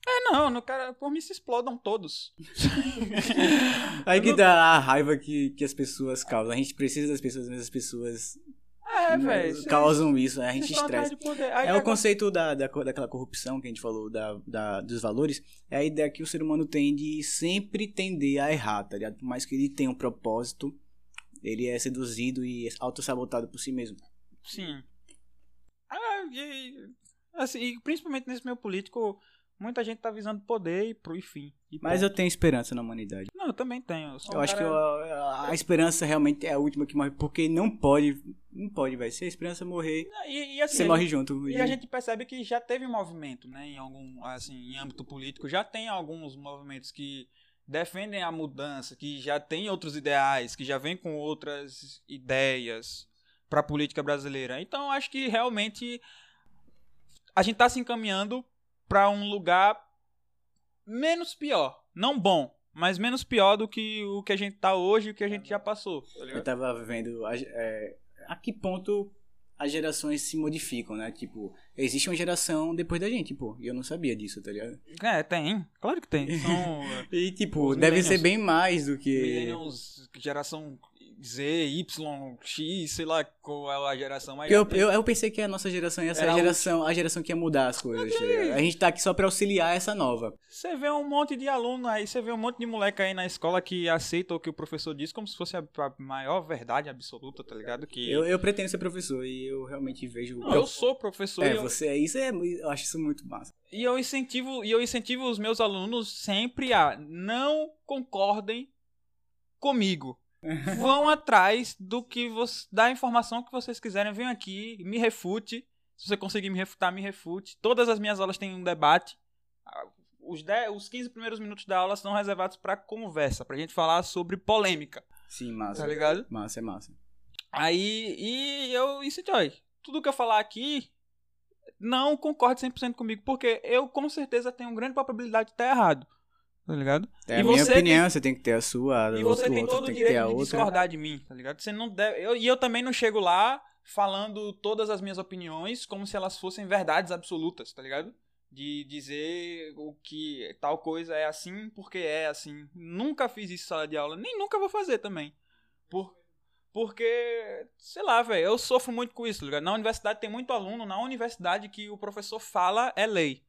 Speaker 1: É, não, no cara, por mim se explodam todos.
Speaker 2: Aí que dá a raiva que, que as pessoas causam. A gente precisa das pessoas, mas as pessoas
Speaker 1: É,
Speaker 2: né,
Speaker 1: velho.
Speaker 2: causam isso, né? a gente estressa. É o
Speaker 1: agora-
Speaker 2: conceito da, da, daquela corrupção que a gente falou, da, da, dos valores, é a ideia que o ser humano tem de sempre tender a errar, tá ligado? Por mais que ele tenha um propósito, ele é seduzido e autossabotado por si mesmo.
Speaker 1: Sim. Ah, e, assim, e principalmente nesse meio político, muita gente tá visando poder e pro fim. E
Speaker 2: Mas eu tenho esperança na humanidade.
Speaker 1: Não, eu também tenho. sou
Speaker 2: Eu
Speaker 1: um
Speaker 2: acho que
Speaker 1: cara-
Speaker 2: eu- a, a esperança realmente é a última que morre, porque não pode, não pode, vai ser a esperança morrer,
Speaker 1: E, e assim,
Speaker 2: você morre
Speaker 1: gente-
Speaker 2: junto.
Speaker 1: E a gente percebe que já teve movimento, né, em algum, assim, em âmbito político, já tem alguns movimentos que defendem a mudança, que já tem outros ideais, que já vem com outras ideias para a política brasileira. Então, acho que realmente a gente está se encaminhando para um lugar menos pior, não bom, mas menos pior do que o que a gente tá hoje e o que a gente já passou.
Speaker 2: Eu tava vendo é, a que ponto as gerações se modificam, né? Tipo, existe uma geração depois da gente, pô. E eu não sabia disso, tá ligado?
Speaker 1: É, tem. Claro que tem. São
Speaker 2: E, tipo, deve ser bem mais do que.
Speaker 1: millennials, geração Z, Y, X, sei lá qual é a geração,
Speaker 2: Porque eu, eu, eu pensei que a nossa geração ia ser a geração, a geração que ia mudar as coisas. tá ligado? A gente tá aqui só pra auxiliar essa nova.
Speaker 1: Você vê um monte de aluno aí, você vê um monte de moleque aí na escola que aceita o que o professor diz como se fosse a, a maior verdade absoluta, tá ligado? Que
Speaker 2: Eu, eu pretendo ser professor e eu realmente vejo.
Speaker 1: Não, eu sou professor
Speaker 2: É,
Speaker 1: eu-
Speaker 2: você é isso, é, eu acho isso muito massa.
Speaker 1: E eu incentivo, e eu incentivo os meus alunos sempre a não concordem comigo. Vão atrás do que você, da informação que vocês quiserem, venham aqui, me refute. Se você conseguir me refutar, me refute. Todas as minhas aulas têm um debate. Ah, Os, 10, os 15 primeiros minutos da aula são reservados para conversa, pra gente falar sobre polêmica,
Speaker 2: Sim, massa.
Speaker 1: tá ligado?
Speaker 2: Massa, é massa.
Speaker 1: Aí, e eu incentivo, aí, tudo que eu falar aqui, não concorde 100% comigo, porque eu com certeza tenho grande probabilidade de estar errado, tá ligado?
Speaker 2: É
Speaker 1: E
Speaker 2: a minha
Speaker 1: você
Speaker 2: opinião, você tem que ter a sua, a
Speaker 1: E você
Speaker 2: outro,
Speaker 1: tem
Speaker 2: outro
Speaker 1: todo o
Speaker 2: tem que ter
Speaker 1: direito
Speaker 2: a
Speaker 1: de
Speaker 2: outra.
Speaker 1: discordar de mim, tá ligado? Você não deve, eu- e eu também não chego lá falando todas as minhas opiniões como se elas fossem verdades absolutas, tá ligado? De dizer o que tal coisa é assim porque é assim. Nunca fiz isso em sala de aula, nem nunca vou fazer também. Por, porque, sei lá, velho, eu sofro muito com isso, tá ligado? Na universidade tem muito aluno, na universidade que o professor fala é lei.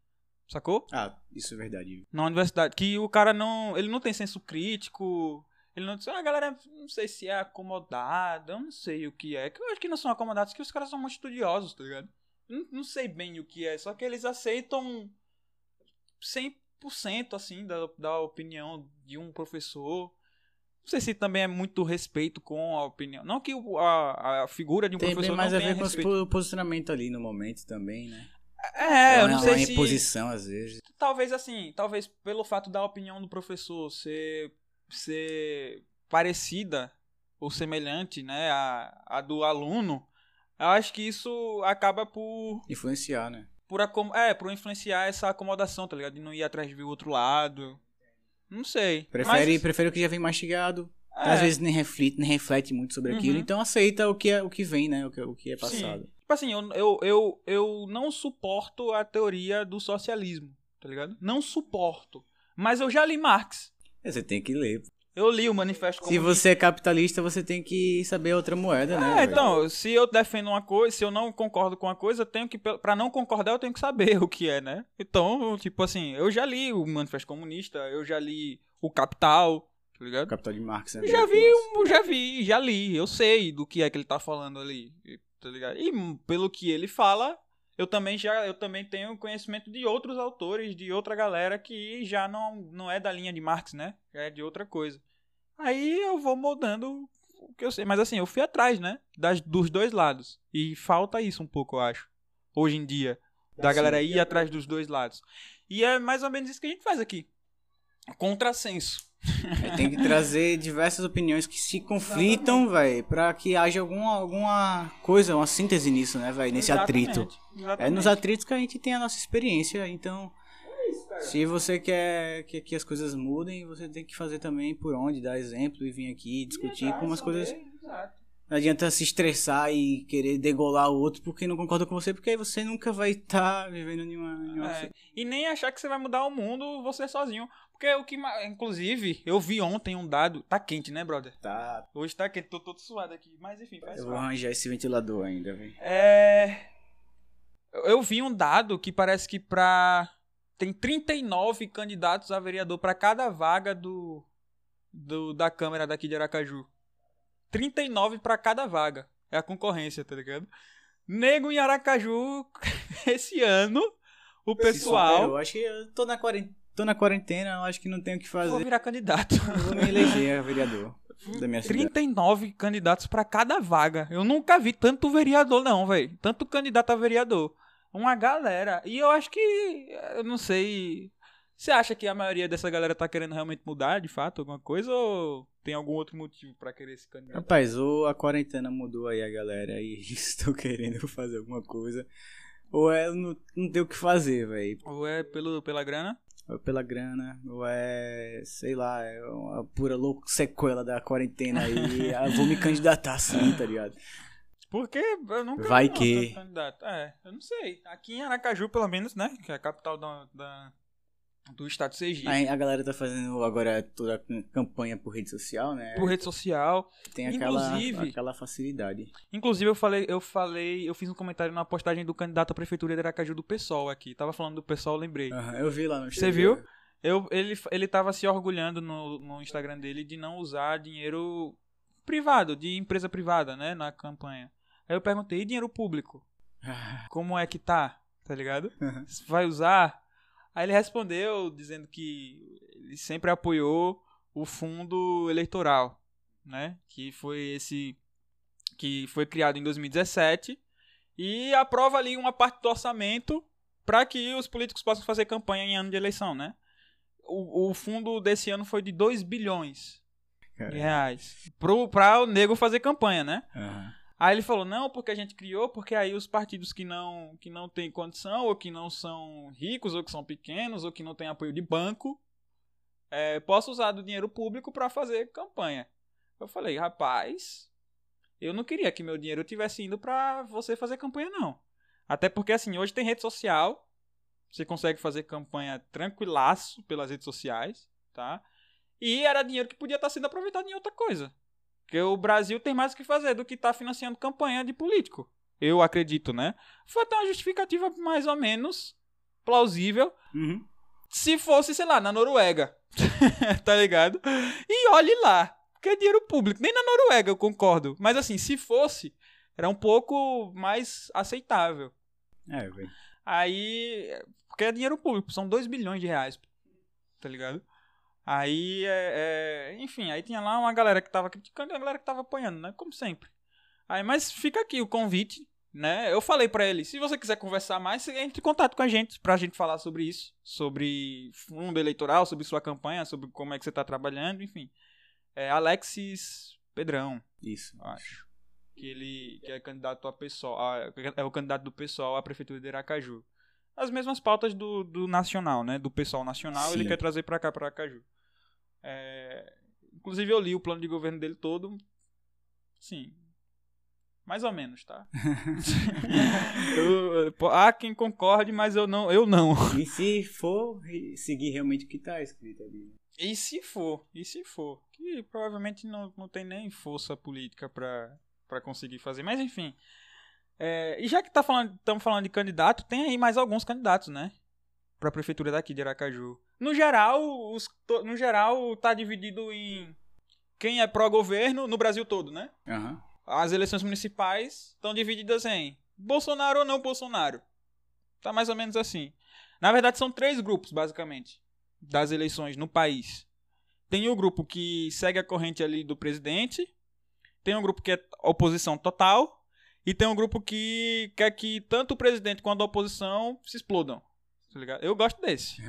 Speaker 1: Sacou?
Speaker 2: Ah, isso é verdade.
Speaker 1: na universidade, que o cara não, ele não tem senso crítico, ele não, a galera não sei se é acomodada, eu não sei o que é, que eu acho que não são acomodados, que os caras são muito estudiosos, tá ligado? Não, não sei bem o que é, só que eles aceitam 100% assim da, da opinião de um professor. Não sei se também é muito respeito com a opinião. Não que o- a, a figura de um
Speaker 2: Tem bem
Speaker 1: professor
Speaker 2: mais
Speaker 1: não
Speaker 2: a ver com o
Speaker 1: respeito.
Speaker 2: po- posicionamento ali no momento também, né?
Speaker 1: É, eu
Speaker 2: uma,
Speaker 1: não sei
Speaker 2: uma
Speaker 1: se
Speaker 2: imposição às vezes.
Speaker 1: Talvez assim, talvez pelo fato da opinião do professor ser, ser parecida ou semelhante, né, à, à do aluno, eu acho que isso acaba por,
Speaker 2: Influenciar, né?
Speaker 1: por, acom é, por influenciar essa acomodação, tá ligado? De não ir atrás de ver o outro lado. Não sei.
Speaker 2: Prefere,
Speaker 1: Mas,
Speaker 2: prefere o que já vem mastigado.
Speaker 1: é,
Speaker 2: Às vezes nem reflete, nem reflete muito sobre aquilo.
Speaker 1: Uhum.
Speaker 2: Então aceita o que, é, o que vem, né? O que, o que é
Speaker 1: Sim. Tipo assim, eu, eu, eu, eu não suporto a teoria do socialismo, tá ligado? Não suporto. Mas eu já li Marx.
Speaker 2: É, Você tem que ler.
Speaker 1: Eu li o Manifesto
Speaker 2: Se
Speaker 1: Comunista.
Speaker 2: você é capitalista, você tem que saber outra moeda, né?
Speaker 1: É, então, se eu defendo uma coisa, se eu não concordo com uma coisa, eu tenho que, pra não concordar, eu tenho que saber o que é, né? Então, tipo assim, eu já li o Manifesto Comunista, eu já li o Capital, tá
Speaker 2: O
Speaker 1: ligado?
Speaker 2: capital de Marx?
Speaker 1: Eu já vi, já vi, já li, eu sei do que é que ele tá falando ali, tá ligado? E hum, pelo que ele fala, eu também já, eu também tenho conhecimento de outros autores, de outra galera que já não, não é da linha de Marx, né? É de outra coisa. Aí eu vou moldando o que eu sei, mas assim, eu fui atrás, né? Das, dos dois lados. E falta isso um pouco, eu acho. Hoje em dia. Da
Speaker 2: Sim.
Speaker 1: galera ir atrás dos dois lados. E é mais ou menos isso que a gente faz aqui. Contrassenso.
Speaker 2: Tem que trazer diversas opiniões que se conflitam, velho, pra que haja alguma, alguma coisa, uma síntese nisso, né, velho? Nesse atrito.
Speaker 1: Exatamente,
Speaker 2: É
Speaker 1: exatamente.
Speaker 2: nos atritos que a gente tem a nossa experiência, então. Se você quer que, que as coisas mudem, você tem que fazer também por onde, dar exemplo e vir aqui discutir como as coisas.
Speaker 1: Exato.
Speaker 2: Não adianta se estressar e querer degolar o outro porque não concorda com você, porque aí você nunca vai estar vivendo nenhuma. nenhuma...
Speaker 1: É, E nem achar que você vai mudar o mundo você sozinho. Porque o que. Inclusive, eu vi ontem um dado. Tá quente, né, brother?
Speaker 2: Tá.
Speaker 1: Hoje tá quente, tô todo suado aqui. Mas enfim, faz
Speaker 2: Eu vou
Speaker 1: parte.
Speaker 2: arranjar esse ventilador ainda, velho.
Speaker 1: É. Eu vi um dado que parece que pra. Tem 39 candidatos a vereador pra cada vaga do, do da Câmara daqui de Aracaju. 39 pra cada vaga. É a concorrência, tá ligado? Nego em Aracaju, esse ano, o pessoal.
Speaker 2: Eu acho que eu tô na quarentena. Tô na quarentena, eu acho que não tenho o que
Speaker 1: Vou
Speaker 2: fazer.
Speaker 1: virar candidato.
Speaker 2: Eu vou me eleger vereador da minha cidade.
Speaker 1: 39 candidatos pra cada vaga. Eu nunca vi tanto vereador, não, velho. Tanto candidato a vereador. Uma galera. E eu acho que. Eu não sei. Você acha que a maioria dessa galera tá querendo realmente mudar, de fato, alguma coisa? Ou tem algum outro motivo pra querer se candidatar?
Speaker 2: Rapaz, ou a quarentena mudou aí a galera e estou querendo fazer alguma coisa. Ou é não, não tem o que fazer, velho.
Speaker 1: Ou é pelo, pela grana?
Speaker 2: Ou pela grana, ou é, sei lá, é uma pura louco sequela da quarentena aí. vou me candidatar sim, tá ligado?
Speaker 1: Porque eu nunca
Speaker 2: Vai que-
Speaker 1: candidato. É, eu não sei. Aqui em Aracaju, pelo menos, né? Que é a capital da, da- do estado Sergipe.
Speaker 2: Aí a galera tá fazendo agora toda a campanha por rede social, né?
Speaker 1: Por rede social.
Speaker 2: Tem aquela, aquela facilidade.
Speaker 1: Inclusive, eu falei, eu falei, eu fiz um comentário na postagem do candidato à prefeitura de Aracaju do PSOL aqui. Tava falando do PSOL, lembrei.
Speaker 2: Aham, eu vi lá no
Speaker 1: Você
Speaker 2: Instagram.
Speaker 1: viu? Eu, ele, ele tava se orgulhando no, no Instagram dele de não usar dinheiro privado, de empresa privada, né, na campanha. Aí eu perguntei, e dinheiro público? Como é que tá? Tá ligado?
Speaker 2: Uhum.
Speaker 1: Vai usar? Aí ele respondeu dizendo que ele sempre apoiou o fundo eleitoral, né? Que foi esse que foi criado em 2017 e aprova ali uma parte do orçamento para que os políticos possam fazer campanha em ano de eleição, né? O, o fundo desse ano foi de 2 bilhões de
Speaker 2: Cara,
Speaker 1: reais pro, pra o nego fazer campanha, né?
Speaker 2: aham.
Speaker 1: Aí ele falou, não, porque a gente criou, porque aí os partidos que não, que não têm condição, ou que não são ricos, ou que são pequenos, ou que não têm apoio de banco, é, possam usar do dinheiro público para fazer campanha. Eu falei, rapaz, eu não queria que meu dinheiro tivesse indo para você fazer campanha, não. Até porque, assim, hoje tem rede social, você consegue fazer campanha tranquilaço pelas redes sociais, tá? E era dinheiro que podia estar sendo aproveitado em outra coisa. Porque o Brasil tem mais o que fazer do que estar financiando campanha de político. Eu acredito, né? Foi até uma justificativa mais ou menos plausível.
Speaker 2: Uhum.
Speaker 1: Se fosse, sei lá, na Noruega. tá ligado? E olhe lá. Porque é dinheiro público. Nem na Noruega, eu concordo. Mas assim, se fosse, era um pouco mais aceitável.
Speaker 2: É, velho.
Speaker 1: Aí. Porque é dinheiro público, são 2 bilhões de reais. Tá ligado? Aí, é, é, enfim, aí tinha lá uma galera que tava criticando e uma galera que tava apoiando, né? Como sempre. Aí, mas fica aqui o convite, né? Eu falei pra ele, se você quiser conversar mais, entre em contato com a gente pra gente falar sobre isso, sobre fundo eleitoral, sobre sua campanha, sobre como é que você tá trabalhando, enfim. É Alexis Pedrão,
Speaker 2: Isso.
Speaker 1: eu acho. Que ele que é candidato a pessoal, a- é o candidato do pessoal à prefeitura de Aracaju. As mesmas pautas do, do nacional, né? Do pessoal nacional, ele
Speaker 2: Sim.
Speaker 1: quer trazer pra cá, pra Aracaju. É, inclusive eu li o plano de governo dele todo. Sim. Mais ou menos, tá? Eu- há quem concorde, mas eu não. Eu não.
Speaker 2: E se for seguir realmente o que tá escrito ali? né?
Speaker 1: E se for? E se for? Que provavelmente não, não tem nem força política pra conseguir fazer. Mas enfim. É, e já que tá falando, estamos falando de candidato, tem aí mais alguns candidatos, né? Pra prefeitura daqui de Aracaju. No geral, os, no geral tá dividido em quem é pró-governo no Brasil todo, né?
Speaker 2: Aham.
Speaker 1: As eleições municipais estão divididas em Bolsonaro ou não Bolsonaro. Tá mais ou menos assim. Na verdade, são três grupos, basicamente, das eleições no país. Tem o grupo que segue a corrente ali do presidente, tem um grupo que é oposição total, e tem um grupo que quer que tanto o presidente quanto a oposição se explodam. Tá ligado? Eu gosto desse.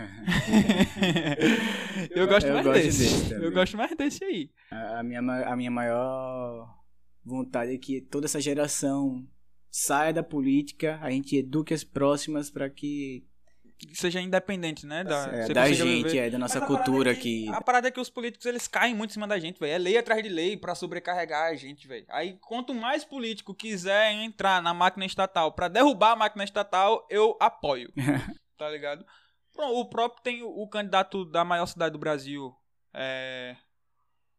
Speaker 1: eu gosto
Speaker 2: Eu
Speaker 1: mais
Speaker 2: gosto
Speaker 1: desse.
Speaker 2: desse
Speaker 1: eu gosto mais desse aí.
Speaker 2: A, minha, a minha maior vontade é que toda essa geração saia da política, a gente eduque as próximas para que
Speaker 1: seja independente, né? Da,
Speaker 2: é, da gente,
Speaker 1: viver.
Speaker 2: é, da nossa cultura
Speaker 1: é que,
Speaker 2: que
Speaker 1: A parada é que os políticos eles caem muito em cima da gente, velho. É lei atrás de lei pra sobrecarregar a gente, velho. Aí quanto mais político quiser entrar na máquina estatal pra derrubar a máquina estatal, eu apoio. tá ligado? Pronto, o próprio tem o, o candidato da maior cidade do Brasil. É.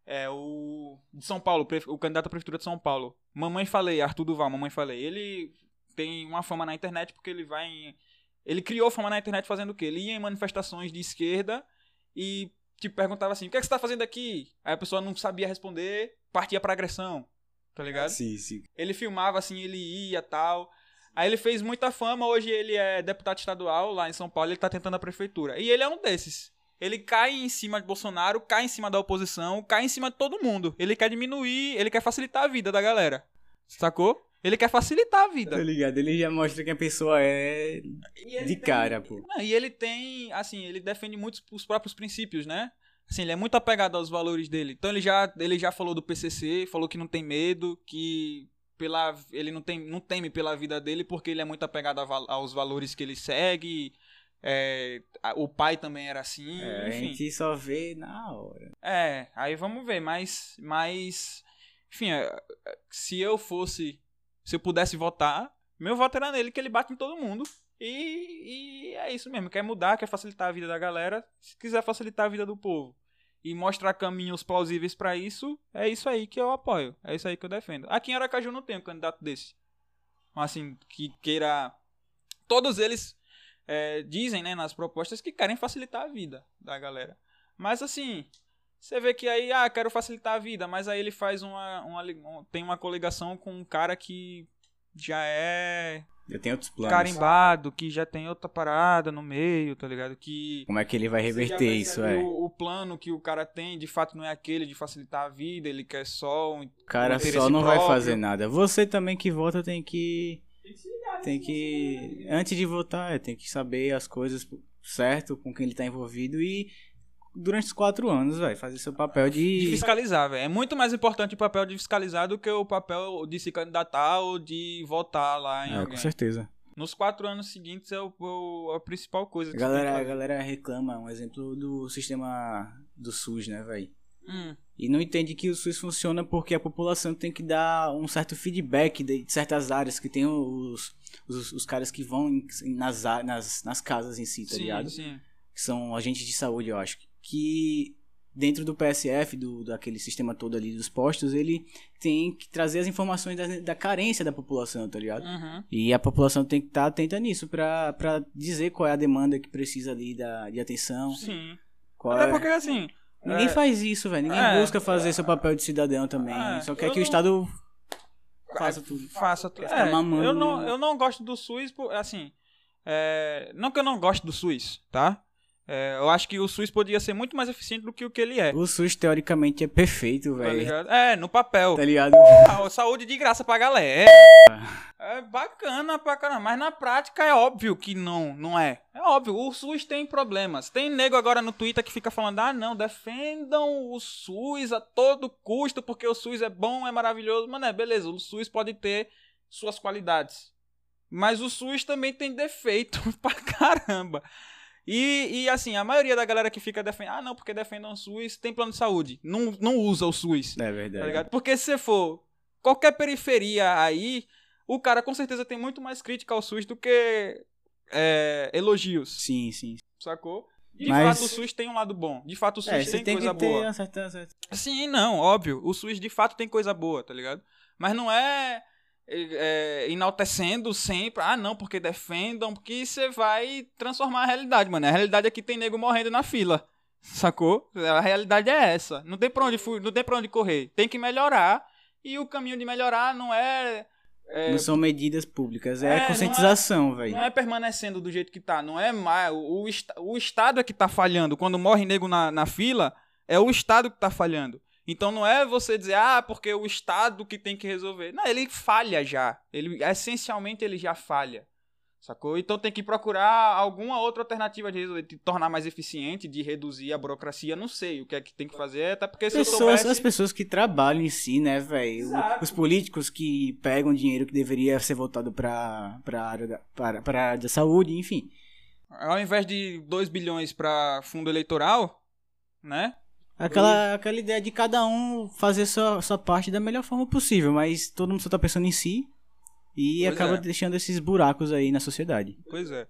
Speaker 1: É o. De São Paulo, o candidato à prefeitura de São Paulo. Mamãe Falei, Arthur Duval, Mamãe Falei. Ele tem uma fama na internet porque ele vai em. Ele criou fama na internet fazendo o quê? Ele ia em manifestações de esquerda e te perguntava assim: o que, é que você tá fazendo aqui? Aí a pessoa não sabia responder, partia pra agressão. Tá ligado?
Speaker 2: sim, sim.
Speaker 1: Ele filmava assim, ele ia tal. Aí ele fez muita fama, hoje ele é deputado estadual lá em São Paulo, ele tá tentando a prefeitura. E ele é um desses. Ele cai em cima de Bolsonaro, cai em cima da oposição, cai em cima de todo mundo. Ele quer diminuir, ele quer facilitar a vida da galera. Sacou? Ele quer facilitar a
Speaker 2: Tá
Speaker 1: vida.
Speaker 2: ligado? Ele já mostra que a pessoa é de
Speaker 1: tem-
Speaker 2: cara, pô.
Speaker 1: Não, e ele tem, assim, ele defende muito os próprios princípios, né? Assim, ele é muito apegado aos valores dele. Então ele já, ele já falou do PCC, falou que não tem medo, que pela ele não tem não teme pela vida dele porque ele é muito apegado a aos valores que ele segue. É, a- o pai também era assim,
Speaker 2: É, a
Speaker 1: enfim.
Speaker 2: gente só vê na hora.
Speaker 1: É, aí vamos ver, mas, mas enfim, é, é, se eu fosse, se eu pudesse votar, meu voto era nele, que ele bate em todo mundo. E, e é isso mesmo, quer mudar, quer facilitar a vida da galera, se quiser facilitar a vida do povo e mostrar caminhos plausíveis pra isso, é isso aí que eu apoio, é isso aí que eu defendo. Aqui em Aracaju não tem um candidato desse. Assim, que queira. Todos eles é, dizem, né, nas propostas que querem facilitar a vida da galera. Mas assim, você vê que aí, ah, quero facilitar a vida, mas aí ele faz uma, uma um- tem uma coligação com um cara que já é
Speaker 2: Já tem outros planos.
Speaker 1: carimbado, que já tem outra parada no meio, tá ligado? Que
Speaker 2: Como é que ele vai reverter isso, é?
Speaker 1: O, o plano que o cara tem, de fato, não é aquele de facilitar a vida, ele quer só um
Speaker 2: O cara
Speaker 1: interesse
Speaker 2: só não vai
Speaker 1: próprio.
Speaker 2: fazer nada. Você também que vota tem que. Tem que. Antes de votar, é, tem que saber as coisas certo com quem ele tá envolvido e. Durante os quatro anos, vai fazer seu papel
Speaker 1: de
Speaker 2: de.
Speaker 1: fiscalizar, velho. É muito mais importante o papel de fiscalizar do que o papel de se candidatar ou de votar lá em
Speaker 2: É,
Speaker 1: alguém.
Speaker 2: com certeza.
Speaker 1: Nos quatro anos seguintes é o, o- a principal coisa
Speaker 2: A
Speaker 1: que tem
Speaker 2: galera, a galera reclama, um exemplo do sistema do SUS, né, velho?
Speaker 1: Hum,
Speaker 2: E não entende que o SUS funciona porque a população tem que dar um certo feedback de certas áreas, que tem os, os, os caras que vão nas, nas, nas casas em si, tá
Speaker 1: sim,
Speaker 2: ligado?
Speaker 1: sim.
Speaker 2: Que são agentes de saúde, eu acho. Que dentro do PSF, do, daquele sistema todo ali dos postos, ele tem que trazer as informações da, da carência da população, tá ligado?
Speaker 1: Uhum.
Speaker 2: E a população tem que estar atenta nisso pra, pra dizer qual é a demanda que precisa ali da, de atenção.
Speaker 1: Sim.
Speaker 2: Qual
Speaker 1: Até
Speaker 2: é...
Speaker 1: porque assim.
Speaker 2: Ninguém
Speaker 1: é,
Speaker 2: faz isso, velho. Ninguém
Speaker 1: É.
Speaker 2: busca fazer seu papel de cidadão também.
Speaker 1: É,
Speaker 2: Só quer que o
Speaker 1: não-
Speaker 2: Estado faça tudo.
Speaker 1: Faça tudo. É,
Speaker 2: mamando,
Speaker 1: eu, não, eu não gosto do SUS, por- assim. é, não que eu não goste do SUS, tá? É, eu acho que o SUS poderia ser muito mais eficiente do que o que ele é.
Speaker 2: O SUS, teoricamente, é perfeito,
Speaker 1: Tá
Speaker 2: velho.
Speaker 1: ligado? É, no papel.
Speaker 2: Tá ligado?
Speaker 1: Ah, saúde de graça pra galera. É bacana pra caramba, mas na prática é óbvio que não, não é. É óbvio, o SUS tem problemas. Tem nego agora no Twitter que fica falando: ah, não, defendam o SUS a todo custo, porque o SUS é bom, é maravilhoso. Mano, é beleza, o SUS pode ter suas qualidades. Mas o SUS também tem defeito pra caramba. E, e assim, a maioria da galera que fica defendendo, ah, não, porque defendam o SUS, tem plano de saúde. Não, não usa o SUS.
Speaker 2: É
Speaker 1: Tá
Speaker 2: verdade.
Speaker 1: ligado? Porque se você for qualquer periferia aí, o cara com certeza tem muito mais crítica ao SUS do que é, elogios,
Speaker 2: Sim, sim.
Speaker 1: sacou? De
Speaker 2: Mas-
Speaker 1: fato, o SUS tem um lado bom. De fato, o SUS
Speaker 2: É,
Speaker 1: tem,
Speaker 2: tem
Speaker 1: coisa boa.
Speaker 2: uma certa, uma certa-
Speaker 1: Sim, não, óbvio. O SUS de fato tem coisa boa, tá ligado? Mas não é, é, enaltecendo sempre, ah, não, porque defendam, porque você vai transformar a realidade, mano. A realidade é que tem nego morrendo na fila. Sacou? A realidade é essa. Não tem pra onde, não tem pra onde correr. Tem que melhorar. E o caminho de melhorar não é. é,
Speaker 2: Não são medidas públicas, é,
Speaker 1: É, não
Speaker 2: conscientização, velho.
Speaker 1: não é permanecendo do jeito que tá. Não é mais. O, o, o Estado é que tá falhando. Quando morre nego na, na fila, é o Estado que tá falhando. Então não é você dizer, ah, porque o Estado que tem que resolver. Não, ele falha já. Ele, essencialmente ele já falha. Sacou? Então tem que procurar alguma outra alternativa de resolver, de tornar mais eficiente, de reduzir a burocracia. Não sei o que é que tem que fazer, até porque se eu
Speaker 2: Pessoas,
Speaker 1: soubesse...
Speaker 2: As pessoas que trabalham em si, né, velho? Os políticos que pegam dinheiro que deveria ser voltado área da, para, para a área da saúde, enfim.
Speaker 1: Ao invés de 2 bilhões para fundo eleitoral, né?
Speaker 2: Aquela, aquela ideia de cada um fazer sua, sua parte da melhor forma possível, mas todo mundo só tá pensando em si e
Speaker 1: Pois
Speaker 2: acaba
Speaker 1: é.
Speaker 2: deixando esses buracos aí na sociedade.
Speaker 1: Pois é.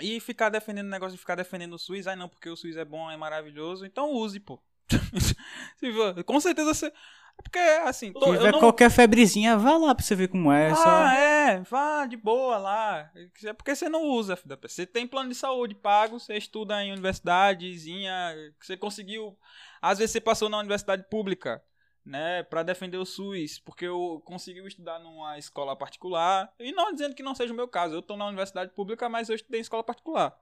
Speaker 1: E ficar defendendo o negócio de ficar defendendo o SUS, ai não, porque o SUS é bom, é maravilhoso, então use, pô. Com certeza você. Porque, assim, tô-
Speaker 2: tiver
Speaker 1: não...
Speaker 2: qualquer febrezinha, vá lá pra você ver como é.
Speaker 1: Ah,
Speaker 2: só...
Speaker 1: é, vá de boa lá. É porque você não usa, filho Você tem plano de saúde pago, você estuda em universidadezinha, você conseguiu. Às vezes você passou na universidade pública, né, pra defender o SUS, porque eu consegui estudar numa escola particular. E não dizendo que não seja o meu caso, eu tô na universidade pública, mas eu estudei em escola particular.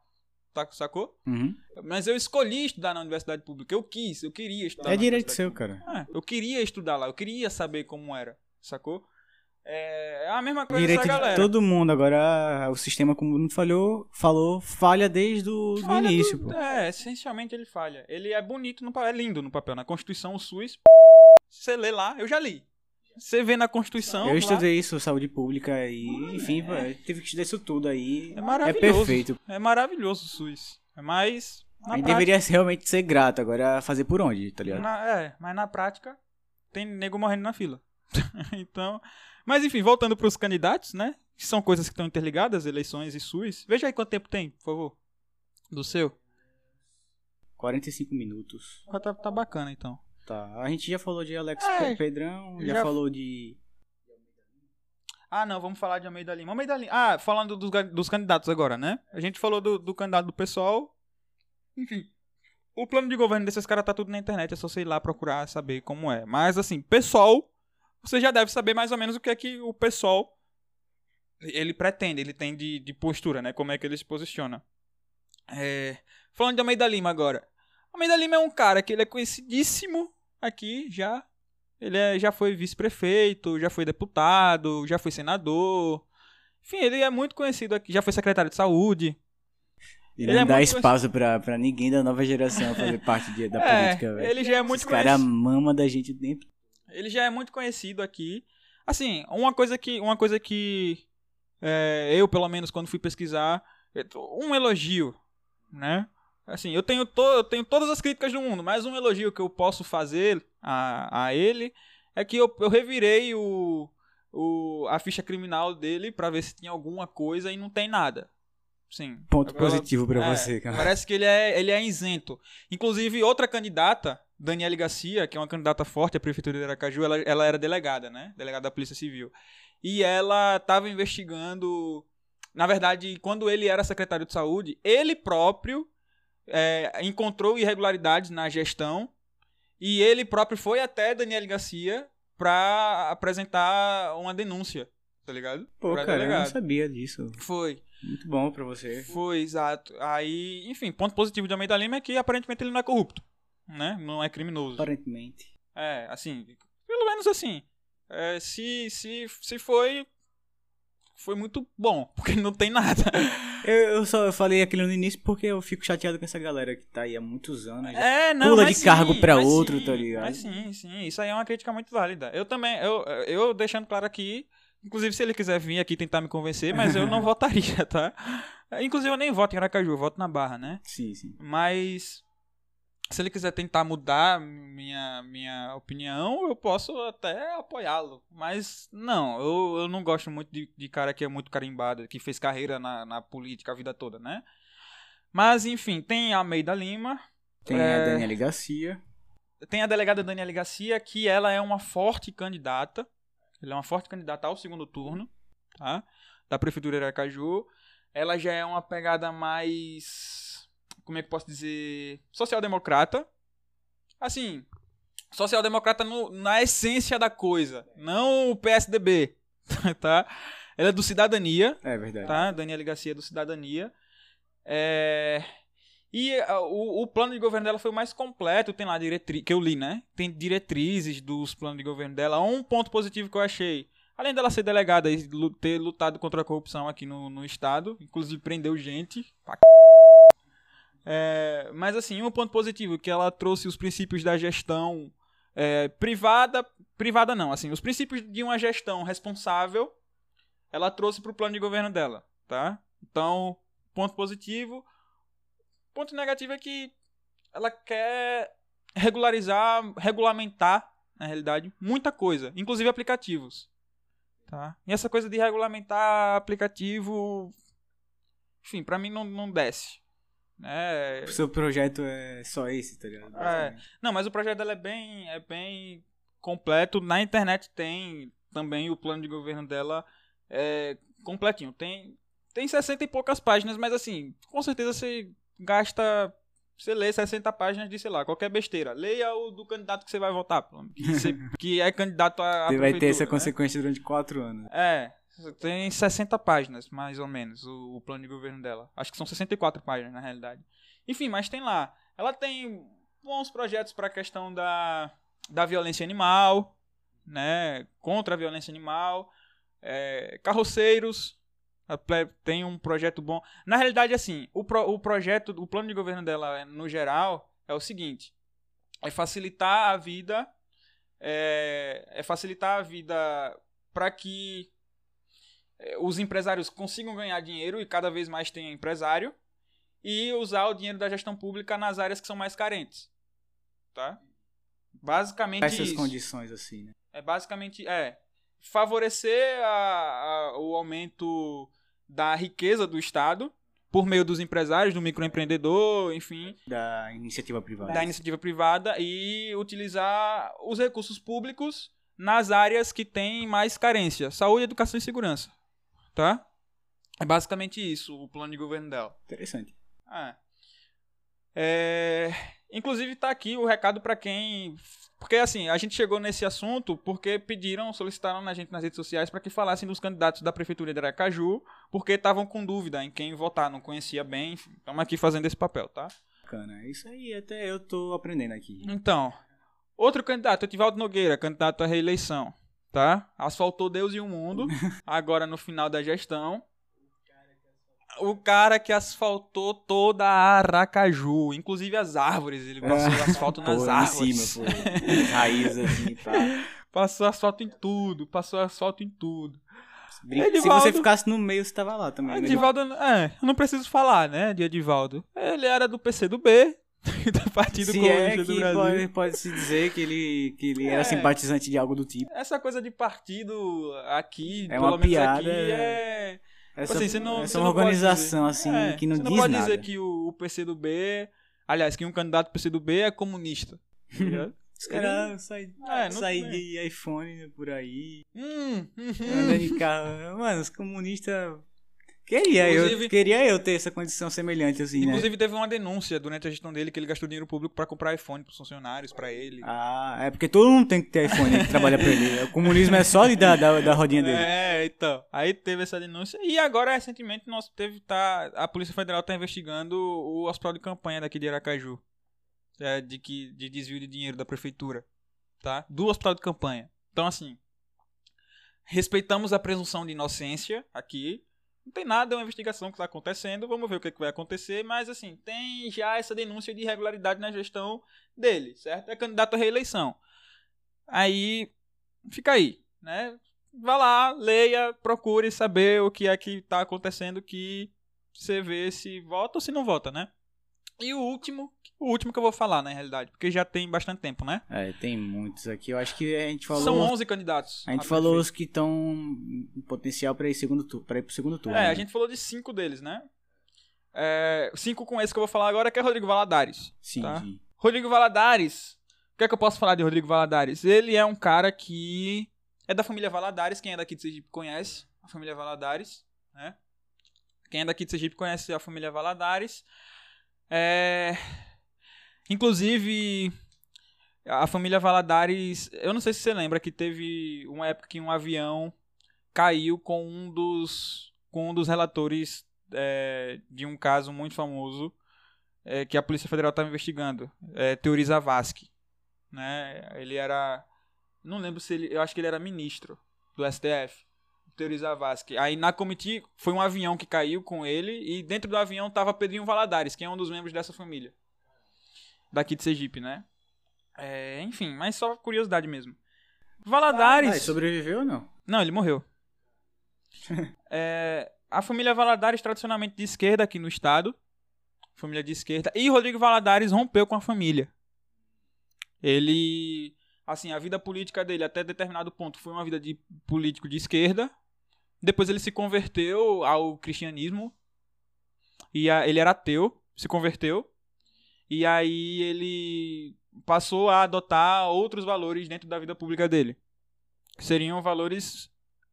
Speaker 1: Tá, sacou?
Speaker 2: Uhum.
Speaker 1: Mas eu escolhi estudar na universidade pública. Eu quis, eu queria estudar
Speaker 2: É direito seu,
Speaker 1: pública.
Speaker 2: cara.
Speaker 1: É, eu queria estudar lá, eu queria saber como era, sacou? É a mesma coisa
Speaker 2: Direito
Speaker 1: dessa
Speaker 2: de
Speaker 1: galera.
Speaker 2: todo mundo. Agora, o sistema, como não falhou, falou, falha desde o início,
Speaker 1: do-. É, essencialmente ele falha. Ele é bonito, no, é lindo no papel. Na Constituição, o SUS, você lê lá, eu já li. Você vê na Constituição.
Speaker 2: Eu
Speaker 1: lá,
Speaker 2: estudei isso, saúde pública, e, enfim, pô, teve que estudar isso tudo aí.
Speaker 1: É
Speaker 2: É
Speaker 1: maravilhoso.
Speaker 2: perfeito.
Speaker 1: É maravilhoso o SUS. Mas. Na
Speaker 2: A gente
Speaker 1: prática,
Speaker 2: deveria realmente ser grato, agora fazer por onde, tá ligado?
Speaker 1: na- é, mas na prática, tem nego morrendo na fila. então. Mas enfim, voltando para os candidatos, né? Que são coisas que estão interligadas, eleições e SUS. Veja aí quanto tempo tem, por favor. Do seu.
Speaker 2: 45 minutos.
Speaker 1: Tá, tá bacana então.
Speaker 2: Tá. A gente já falou de Alex
Speaker 1: É,
Speaker 2: Pedrão, já,
Speaker 1: já-
Speaker 2: falou de.
Speaker 1: Ah, não, vamos falar de Almeida Lima. Almeida Lima. Ah, falando dos, dos candidatos agora, né? A gente falou do, do candidato do pessoal. Enfim. O plano de governo desses caras tá tudo na internet, é só você ir lá procurar saber como é. Mas assim, pessoal, você já deve saber mais ou menos o que é que o pessoal ele pretende, ele tem de, de postura, né? Como é que ele se posiciona. É, falando de Almeida Lima agora. Almeida Lima é um cara que ele é conhecidíssimo aqui já. Ele é- já foi vice-prefeito, já foi deputado, já foi senador. Enfim, ele é muito conhecido aqui. Já foi secretário de saúde.
Speaker 2: E
Speaker 1: Ele
Speaker 2: não
Speaker 1: é
Speaker 2: dá espaço pra, pra ninguém da nova geração fazer parte de- da
Speaker 1: É,
Speaker 2: política, velho.
Speaker 1: ele já é muito
Speaker 2: Esse cara
Speaker 1: conhecido.
Speaker 2: mama da gente dentro.
Speaker 1: Ele já é muito conhecido aqui. Assim, uma coisa que, uma coisa que é, eu, pelo menos, quando fui pesquisar, tô- um elogio, né? Assim, eu tenho, to, eu tenho todas as críticas do mundo, mas um elogio que eu posso fazer a, a ele é que eu, eu revirei o, o, a ficha criminal dele pra ver se tinha alguma coisa e não tem nada. Sim.
Speaker 2: Ponto
Speaker 1: Agora-
Speaker 2: positivo pra
Speaker 1: é,
Speaker 2: você, cara.
Speaker 1: Parece que ele é, ele é isento. Inclusive, outra candidata, Daniele Garcia, que é uma candidata forte à Prefeitura de Aracaju, ela, ela era delegada, né? Delegada da Polícia Civil. E ela estava investigando. Na verdade, quando ele era secretário de saúde, ele próprio é, encontrou irregularidades na gestão e ele próprio foi até Daniele Garcia para apresentar uma denúncia, tá ligado?
Speaker 2: Pô,
Speaker 1: Pra
Speaker 2: cara, eu não
Speaker 1: delegado.
Speaker 2: sabia disso.
Speaker 1: Foi.
Speaker 2: Muito bom pra você.
Speaker 1: Foi, exato. Aí, enfim, ponto positivo de Almeida Lima é que aparentemente ele não é corrupto, né? Não é criminoso.
Speaker 2: Aparentemente.
Speaker 1: É, assim, pelo menos assim. é, se, se, se foi, foi muito bom, porque não tem nada.
Speaker 2: Eu, eu só falei aquilo no início porque eu fico chateado com essa galera que tá aí há muitos anos.
Speaker 1: É, não,
Speaker 2: Pula de cargo
Speaker 1: sim,
Speaker 2: pra
Speaker 1: mas
Speaker 2: outro,
Speaker 1: sim,
Speaker 2: tá ligado?
Speaker 1: Mas sim, sim, isso aí é uma crítica muito válida. Eu também, eu, eu deixando claro aqui, inclusive se ele quiser vir aqui tentar me convencer, mas eu não votaria, tá? Inclusive eu nem voto em Aracaju, eu voto na Barra, né?
Speaker 2: Sim, sim.
Speaker 1: Mas se ele quiser tentar mudar minha, minha opinião, eu posso até apoiá-lo. Mas não, eu, eu não gosto muito de, de cara que é muito carimbado, que fez carreira na, na política a vida toda, né? Mas enfim, tem a Almeida Lima,
Speaker 2: Tem
Speaker 1: É.
Speaker 2: a Daniela Garcia.
Speaker 1: tem a delegada Daniela Garcia, que ela é uma forte candidata. Ela é uma forte candidata ao segundo turno, tá? Da Prefeitura de Aracaju. Ela já é uma pegada mais. Como é que eu posso dizer? Social-democrata. Assim, social-democrata na essência da coisa. Não o PSDB, tá? Ela é do Cidadania,
Speaker 2: É verdade.
Speaker 1: tá? Daniela Garcia do Cidadania. É... E o, o plano de governo dela foi o mais completo, tem lá diretrizes, que eu li, né? Tem diretrizes dos planos de governo dela. Um ponto positivo que eu achei, além dela ser delegada e ter lutado contra a corrupção aqui no, no estado, inclusive prendeu gente. pra c****. É, mas assim, um ponto positivo, que ela trouxe os princípios da gestão é, privada, privada não, assim, os princípios de uma gestão responsável, ela trouxe para o plano de governo dela, tá? Então, ponto positivo. Ponto negativo é que ela quer regularizar, regulamentar, na realidade, muita coisa, inclusive aplicativos. Tá? E essa coisa de regulamentar aplicativo, enfim, pra mim não, não desce. Né?
Speaker 2: O seu projeto é só esse, tá ligado?
Speaker 1: É. Não, mas o projeto dela é bem, é bem completo. Na internet tem também o plano de governo dela é, completinho. Tem, tem 60 e poucas páginas, mas assim, com certeza você gasta. Você lê 60 páginas de, sei lá, qualquer besteira. Leia o do candidato que você vai votar, que, você- que é candidato a.
Speaker 2: Você vai ter essa
Speaker 1: né?
Speaker 2: consequência durante quatro anos.
Speaker 1: É, tem 60 páginas, mais ou menos, o, o plano de governo dela. Acho que são 64 páginas, na realidade. Enfim, mas tem lá. Ela tem bons projetos para a questão da, da violência animal, né? Contra a violência animal. é, carroceiros, tem um projeto bom. Na realidade, assim, o, pro, o projeto, o plano de governo dela, no geral, é o seguinte: é facilitar a vida, é, é facilitar a vida para que é, os empresários consigam ganhar dinheiro e cada vez mais tenha empresário e usar o dinheiro da gestão pública nas áreas que são mais carentes, tá? Basicamente
Speaker 2: Essas
Speaker 1: isso.
Speaker 2: condições assim, né?
Speaker 1: É basicamente é favorecer a, a, o aumento da riqueza do Estado por meio dos empresários, do microempreendedor, enfim.
Speaker 2: Da iniciativa privada.
Speaker 1: Da iniciativa privada e utilizar os recursos públicos nas áreas que têm mais carência: saúde, educação e segurança. Tá? É basicamente isso o plano de governo dela.
Speaker 2: Interessante.
Speaker 1: É. é... Inclusive tá aqui o recado para quem porque assim, a gente chegou nesse assunto porque pediram, solicitaram na gente nas redes sociais para que falassem dos candidatos da prefeitura de Aracaju, porque estavam com dúvida em quem votar, não conhecia bem, estamos aqui fazendo esse papel, tá?
Speaker 2: Bacana, isso aí até eu tô aprendendo aqui.
Speaker 1: Então, outro candidato, Etivaldo Nogueira, candidato à reeleição, tá? Asfaltou Deus e o mundo, agora no final da gestão, o cara que asfaltou toda a Aracaju, inclusive as árvores. Ele passou ah, asfalto nas pô, árvores.
Speaker 2: Em cima, raízes assim, tá.
Speaker 1: Passou asfalto em tudo, passou asfalto em tudo.
Speaker 2: Edivaldo, Se você ficasse no meio, você tava lá também.
Speaker 1: Né? Edivaldo, é, eu não preciso falar, né, de Edivaldo. Ele era do PC do B, do Partido
Speaker 2: Se
Speaker 1: Comunista
Speaker 2: é
Speaker 1: do Brasil.
Speaker 2: Pode, pode se dizer que ele, que ele é. era simpatizante de algo do tipo.
Speaker 1: Essa coisa de partido aqui,
Speaker 2: é pelo uma menos piada, aqui,
Speaker 1: é essa, tipo assim, você não,
Speaker 2: essa
Speaker 1: você
Speaker 2: é uma organização assim é, que não
Speaker 1: diz
Speaker 2: nada.
Speaker 1: Você não pode
Speaker 2: nada.
Speaker 1: dizer que o, o PCdoB, aliás, que um candidato do PCdoB é comunista. Tá
Speaker 2: Os caras saem é, sai de iPhone por aí.
Speaker 1: Hum,
Speaker 2: hum, de carro. Mano, os comunistas Queria eu, queria eu ter essa condição semelhante, assim,
Speaker 1: né? Inclusive, né? teve uma denúncia durante a gestão dele que ele gastou dinheiro público para comprar iPhone pros funcionários, para ele.
Speaker 2: Ah, é porque todo mundo tem que ter iPhone que trabalha pra ele. O comunismo é só da, da, da rodinha dele.
Speaker 1: É, então. Aí teve essa denúncia. E agora, recentemente, nós teve, tá, a Polícia Federal tá investigando o hospital de campanha daqui de Aracaju. É, de, que, de desvio de dinheiro da prefeitura. Tá? Do hospital de campanha. Então, assim. Respeitamos a presunção de inocência aqui não tem nada, é uma investigação que está acontecendo, vamos ver o que, é que vai acontecer, mas assim, tem já essa denúncia de irregularidade na gestão dele, certo? É candidato à reeleição. Aí, fica aí, né? Vá lá, leia, procure saber o que é que está acontecendo que você vê se vota ou se não vota, né? E o último, o último que eu vou falar, na realidade, porque já tem bastante tempo, né?
Speaker 2: É, tem muitos aqui. Eu acho que a gente falou.
Speaker 1: São 11 candidatos.
Speaker 2: A gente falou os que estão em potencial para ir, segundo tu... ir pro segundo turno.
Speaker 1: É,
Speaker 2: né?
Speaker 1: a gente falou de cinco deles, né? É, cinco com esse que eu vou falar agora, que é Rodrigo Valadares.
Speaker 2: Sim,
Speaker 1: tá?
Speaker 2: sim.
Speaker 1: Rodrigo Valadares. O que é que eu posso falar de Rodrigo Valadares? Ele é um cara que é da família Valadares. Quem é daqui de Sergipe conhece a família Valadares, né? Quem é daqui de Sergipe conhece a família Valadares. É... Inclusive, a família Valadares, eu não sei se você lembra que teve uma época que um avião caiu com um dos, com um dos relatores é, de um caso muito famoso é, que a Polícia Federal estava investigando, é, Teori Zavascki. Né? Ele era. Não lembro se ele. Eu acho que ele era ministro do STF. Teori Zavascki. Aí na comitiva foi um avião que caiu com ele e dentro do avião tava Pedrinho Valadares, que é um dos membros dessa família. Daqui de Sergipe, né? É, enfim, mas só curiosidade mesmo. Valadares. Ah,
Speaker 2: sobreviveu ou não?
Speaker 1: Não, ele morreu. é, a família Valadares, tradicionalmente de esquerda aqui no estado. Família de esquerda. E Rodrigo Valadares rompeu com a família. Ele. Assim, a vida política dele até determinado ponto foi uma vida de político de esquerda. Depois ele se converteu ao cristianismo. E a, ele era ateu, se converteu. E aí ele passou a adotar outros valores dentro da vida pública dele. Seriam valores.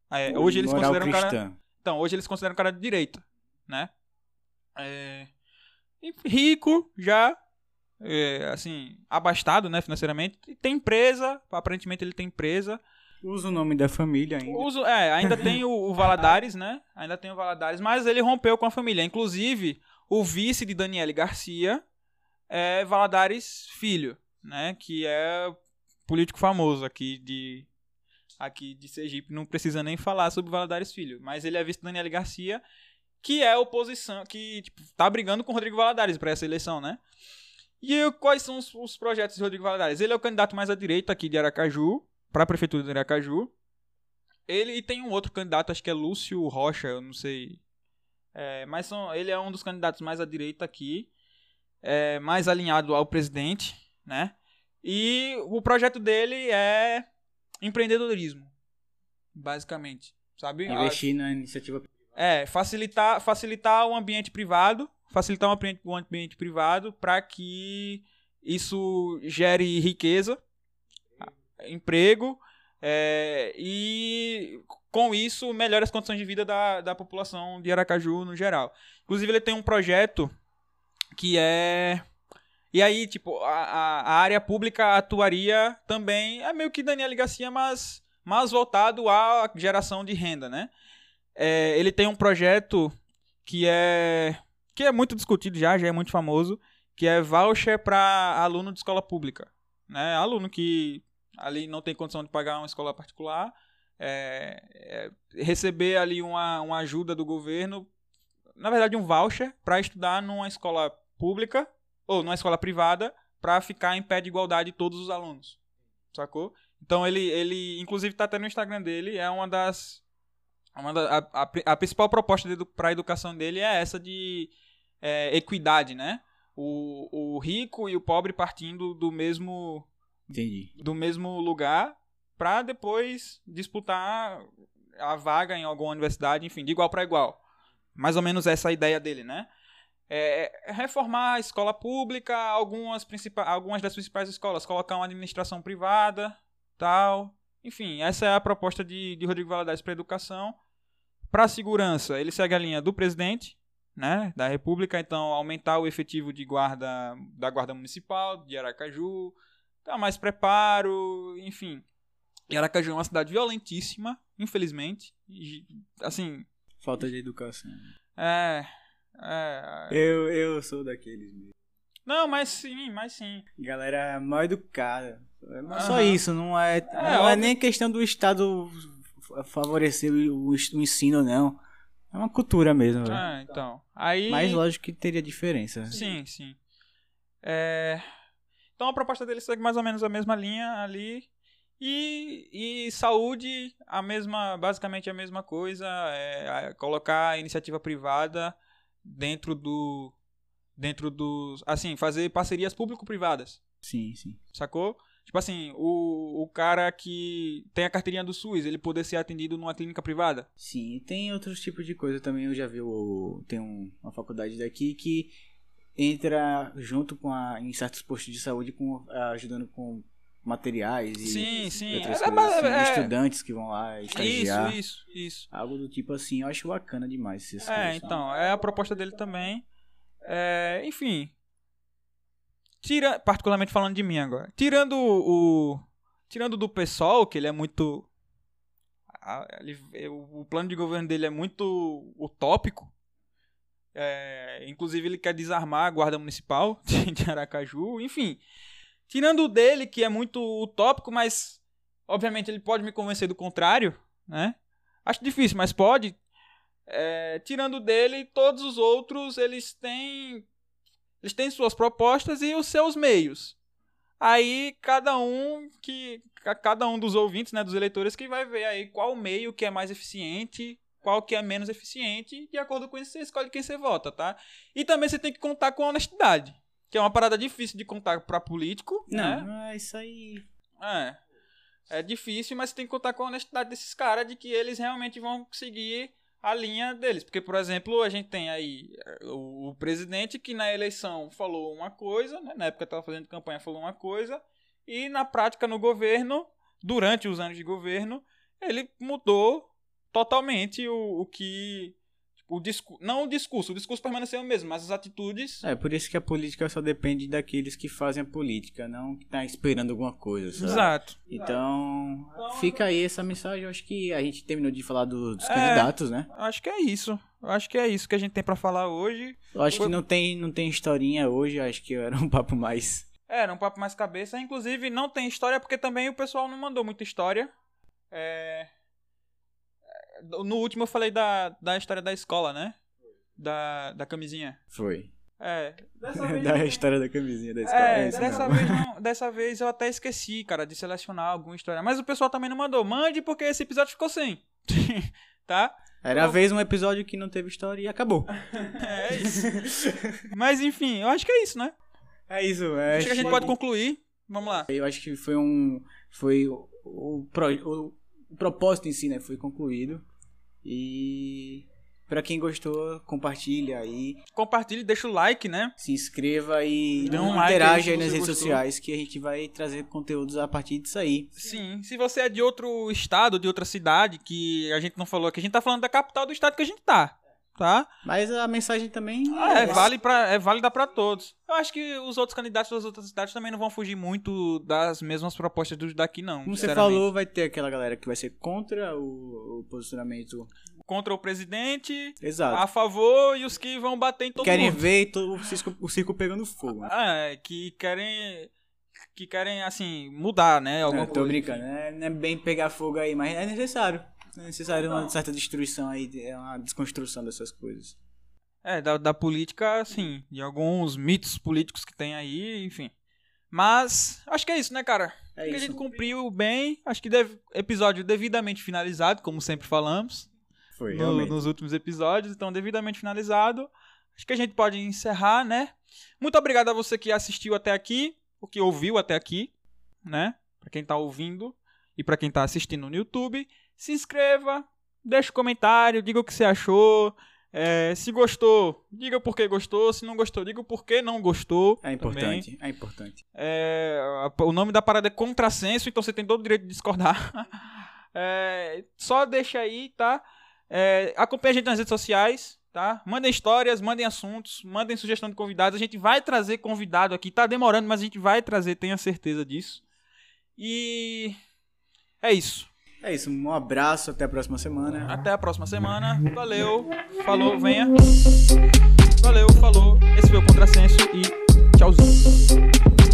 Speaker 1: É, hoje eles consideram cristã. cara. Então, hoje eles consideram cara de direita, né? É, rico já, é, assim, abastado, né, financeiramente. Tem empresa, aparentemente ele tem empresa.
Speaker 2: Usa o nome da família ainda.
Speaker 1: Uso, é, ainda tem o, o, Valadares, né? Ainda tem o Valadares, mas ele rompeu com a família. Inclusive, o vice de Daniele Garcia é Valadares Filho, né? Que é político famoso aqui de, aqui de Sergipe, não precisa nem falar sobre Valadares Filho, mas ele é visto Daniel Garcia, que é oposição, que tipo, tá brigando com Rodrigo Valadares para essa eleição, né? E quais são os, os, projetos de Rodrigo Valadares? Ele é o candidato mais à direita aqui de Aracaju, para a prefeitura de Aracaju. Ele tem um outro candidato, acho que é Lúcio Rocha, eu não sei. É, mas são, ele é um dos candidatos mais à direita aqui, é, mais alinhado ao presidente, né? E o projeto dele é empreendedorismo, basicamente, sabe?
Speaker 2: Investir na iniciativa
Speaker 1: É, facilitar, facilitar o ambiente privado, facilitar o ambiente, o ambiente privado para que isso gere riqueza, emprego é, e com isso melhore as condições de vida da, da população de Aracaju no geral. Inclusive ele tem um projeto que é e aí, tipo, a, a área pública atuaria também, é meio que Daniel Garcia, mas, mas voltado à geração de renda, né? É, ele tem um projeto que é que é muito discutido já, já é muito famoso, que é voucher para aluno de escola pública, né? Aluno que ali não tem condição de pagar uma escola particular, é, é, receber ali uma, uma ajuda do governo, na verdade um voucher para estudar numa escola pública ou numa escola privada para ficar em pé de igualdade de todos os alunos. Sacou? Então ele, ele inclusive está até no Instagram dele, é uma das. Uma da, a, a, a principal proposta para a educação dele é essa de é, equidade, né? O, o rico e o pobre partindo do mesmo.
Speaker 2: Entendi.
Speaker 1: Do mesmo lugar para depois disputar a vaga em alguma universidade, enfim, de igual para igual. Mais ou menos essa é a ideia dele, né? é, reformar a escola pública, algumas, algumas das principais escolas, colocar uma administração privada, tal. Enfim, essa é a proposta de, de Rodrigo Valadares para a educação. Para a segurança, ele segue a linha do presidente, né, da República, então aumentar o efetivo de guarda da Guarda Municipal de Aracaju, dar mais preparo, enfim. E Aracaju é uma cidade violentíssima, infelizmente. E, assim.
Speaker 2: Falta de educação.
Speaker 1: É, é,
Speaker 2: é, eu, eu sou daqueles mesmo.
Speaker 1: Não, mas sim, mas sim.
Speaker 2: Galera mal educada. É uhum. só isso, não é, é não é nem questão do Estado favorecer o, o ensino, não. É uma cultura mesmo.
Speaker 1: Ah, então. Aí...
Speaker 2: Mas lógico que teria diferença.
Speaker 1: Sim, sim. É... Então a proposta dele segue mais ou menos a mesma linha ali. E, e saúde, a mesma, basicamente a mesma coisa. É, colocar a iniciativa privada dentro do dentro dos assim fazer parcerias público-privadas
Speaker 2: sim sim
Speaker 1: sacou tipo assim o, o cara que tem a carteirinha do SUS ele poder ser atendido numa clínica privada
Speaker 2: sim tem outros tipos de coisa também eu já vi o, tem um, uma faculdade daqui que entra junto com a em certos postos de saúde com ajudando com materiais e
Speaker 1: sim, sim.
Speaker 2: outras é, coisas assim, é, estudantes que vão lá estagiar.
Speaker 1: Isso, isso, isso.
Speaker 2: Algo do tipo assim, eu acho bacana demais.
Speaker 1: É, coisas, então, é a proposta dele também. É, enfim. Tira, particularmente falando de mim agora. Tirando o. Tirando do pessoal, que ele é muito. Ele, o plano de governo dele é muito utópico. É, inclusive, ele quer desarmar a Guarda Municipal de Aracaju. Enfim, Tirando o dele, que é muito utópico, mas obviamente ele pode me convencer do contrário, né? Acho difícil, mas pode. É, tirando dele, todos os outros eles têm eles têm suas propostas e os seus meios. Aí cada um que cada um dos ouvintes, né, dos eleitores que vai ver aí qual meio que é mais eficiente, qual que é menos eficiente, de acordo com isso você escolhe quem você vota, tá? E também você tem que contar com honestidade. Que é uma parada difícil de contar pra político.
Speaker 2: Não,
Speaker 1: né?
Speaker 2: é isso aí.
Speaker 1: É. É difícil, mas você tem que contar com a honestidade desses caras de que eles realmente vão seguir a linha deles. Porque, por exemplo, a gente tem aí eh, o, o presidente que na eleição falou uma coisa, né? na época estava fazendo campanha falou uma coisa, e na prática no governo, durante os anos de governo, ele mudou totalmente o, o que o discu não o discurso, o discurso permaneceu o mesmo, mas as atitudes.
Speaker 2: É, por isso que a política só depende daqueles que fazem a política, não que tá esperando alguma coisa, sabe?
Speaker 1: Exato.
Speaker 2: Então, fica aí essa mensagem. Eu acho que a gente terminou de falar do, dos é, candidatos, né?
Speaker 1: Acho que é isso. Eu acho que é isso que a gente tem para falar hoje.
Speaker 2: Eu acho Foi... que não tem, não tem historinha hoje, acho que era um papo mais.
Speaker 1: É, era um papo mais cabeça. Inclusive, não tem história porque também o pessoal não mandou muita história. É, No último eu falei da, da história da escola, né? Da, da camisinha.
Speaker 2: Foi.
Speaker 1: É. Dessa vez.
Speaker 2: Da história da camisinha da escola.
Speaker 1: É,
Speaker 2: isso
Speaker 1: dessa
Speaker 2: mesmo.
Speaker 1: vez, não- dessa vez eu até esqueci, cara, de selecionar alguma história. Mas o pessoal também não mandou. Mande porque esse episódio ficou sem. tá?
Speaker 2: Era a vez um episódio que não teve história e acabou.
Speaker 1: É isso. Mas enfim, eu acho que é isso, né?
Speaker 2: É isso, é.
Speaker 1: Acho que a gente pode concluir. Vamos lá.
Speaker 2: Eu acho que foi um. Foi o, o, o- o propósito em si, né? Foi concluído. E. Pra quem gostou, compartilha aí.
Speaker 1: Compartilhe, deixa o like, né?
Speaker 2: Se inscreva e
Speaker 1: Dê um like aí
Speaker 2: interage nas redes
Speaker 1: gostou.
Speaker 2: sociais que a gente vai trazer conteúdos a partir disso aí.
Speaker 1: Sim, se você é de outro estado, de outra cidade, que a gente não falou aqui, a gente tá falando da capital do estado que a gente tá, tá?
Speaker 2: Mas a mensagem também
Speaker 1: É, vale pra, é válida pra todos. Eu acho que os outtos candidatos das outras cidades também não vão fugir muito das mesmas propostas dos daqui, não.
Speaker 2: Como você falou, vai ter aquela galera que vai ser contra o, o posicionamento.
Speaker 1: Contra o presidente,
Speaker 2: Exato.
Speaker 1: a favor e os que vão bater em todo
Speaker 2: Querem
Speaker 1: mundo.
Speaker 2: ver todo o circo, o circo pegando fogo. Né?
Speaker 1: É, que querem. Que querem, assim, mudar, né? Alguma
Speaker 2: Não, tô
Speaker 1: coisa.
Speaker 2: brincando, né? não é bem pegar fogo aí, mas é necessário. É necessário uma certa destruição aí, é uma desconstrução dessas coisas.
Speaker 1: É, da, da política, assim, de alguns mitos políticos que tem aí, enfim. Mas, acho que é isso, né, cara?
Speaker 2: É
Speaker 1: acho que a gente cumpriu bem. Acho que deve, episódio devidamente finalizado, como sempre falamos.
Speaker 2: Foi,
Speaker 1: no- nos últimos episódios, então devidamente finalizado. Acho que a gente pode encerrar, né? Muito obrigado a você que assistiu até aqui, ou que ouviu até aqui, né? Pra quem tá ouvindo e pra quem tá assistindo no YouTube, se inscreva, deixa um comentário, diga o que você achou. É, se gostou, diga por que gostou. Se não gostou, diga o porquê não gostou.
Speaker 2: É
Speaker 1: também.
Speaker 2: importante, é importante.
Speaker 1: É, o nome da parada é contrassenso, então você tem todo o direito de discordar. É, só deixa aí, tá? É, acompanhe a gente nas redes sociais, tá? Mandem histórias, mandem assuntos, mandem sugestão de convidados. A gente vai trazer convidado aqui. Tá demorando, mas a gente vai trazer, tenha certeza disso. E é isso.
Speaker 2: É isso, um abraço, até a próxima semana.
Speaker 1: Até a próxima semana. Valeu. Falou, venha. Valeu, falou. Esse foi o Contrassenso e tchauzinho.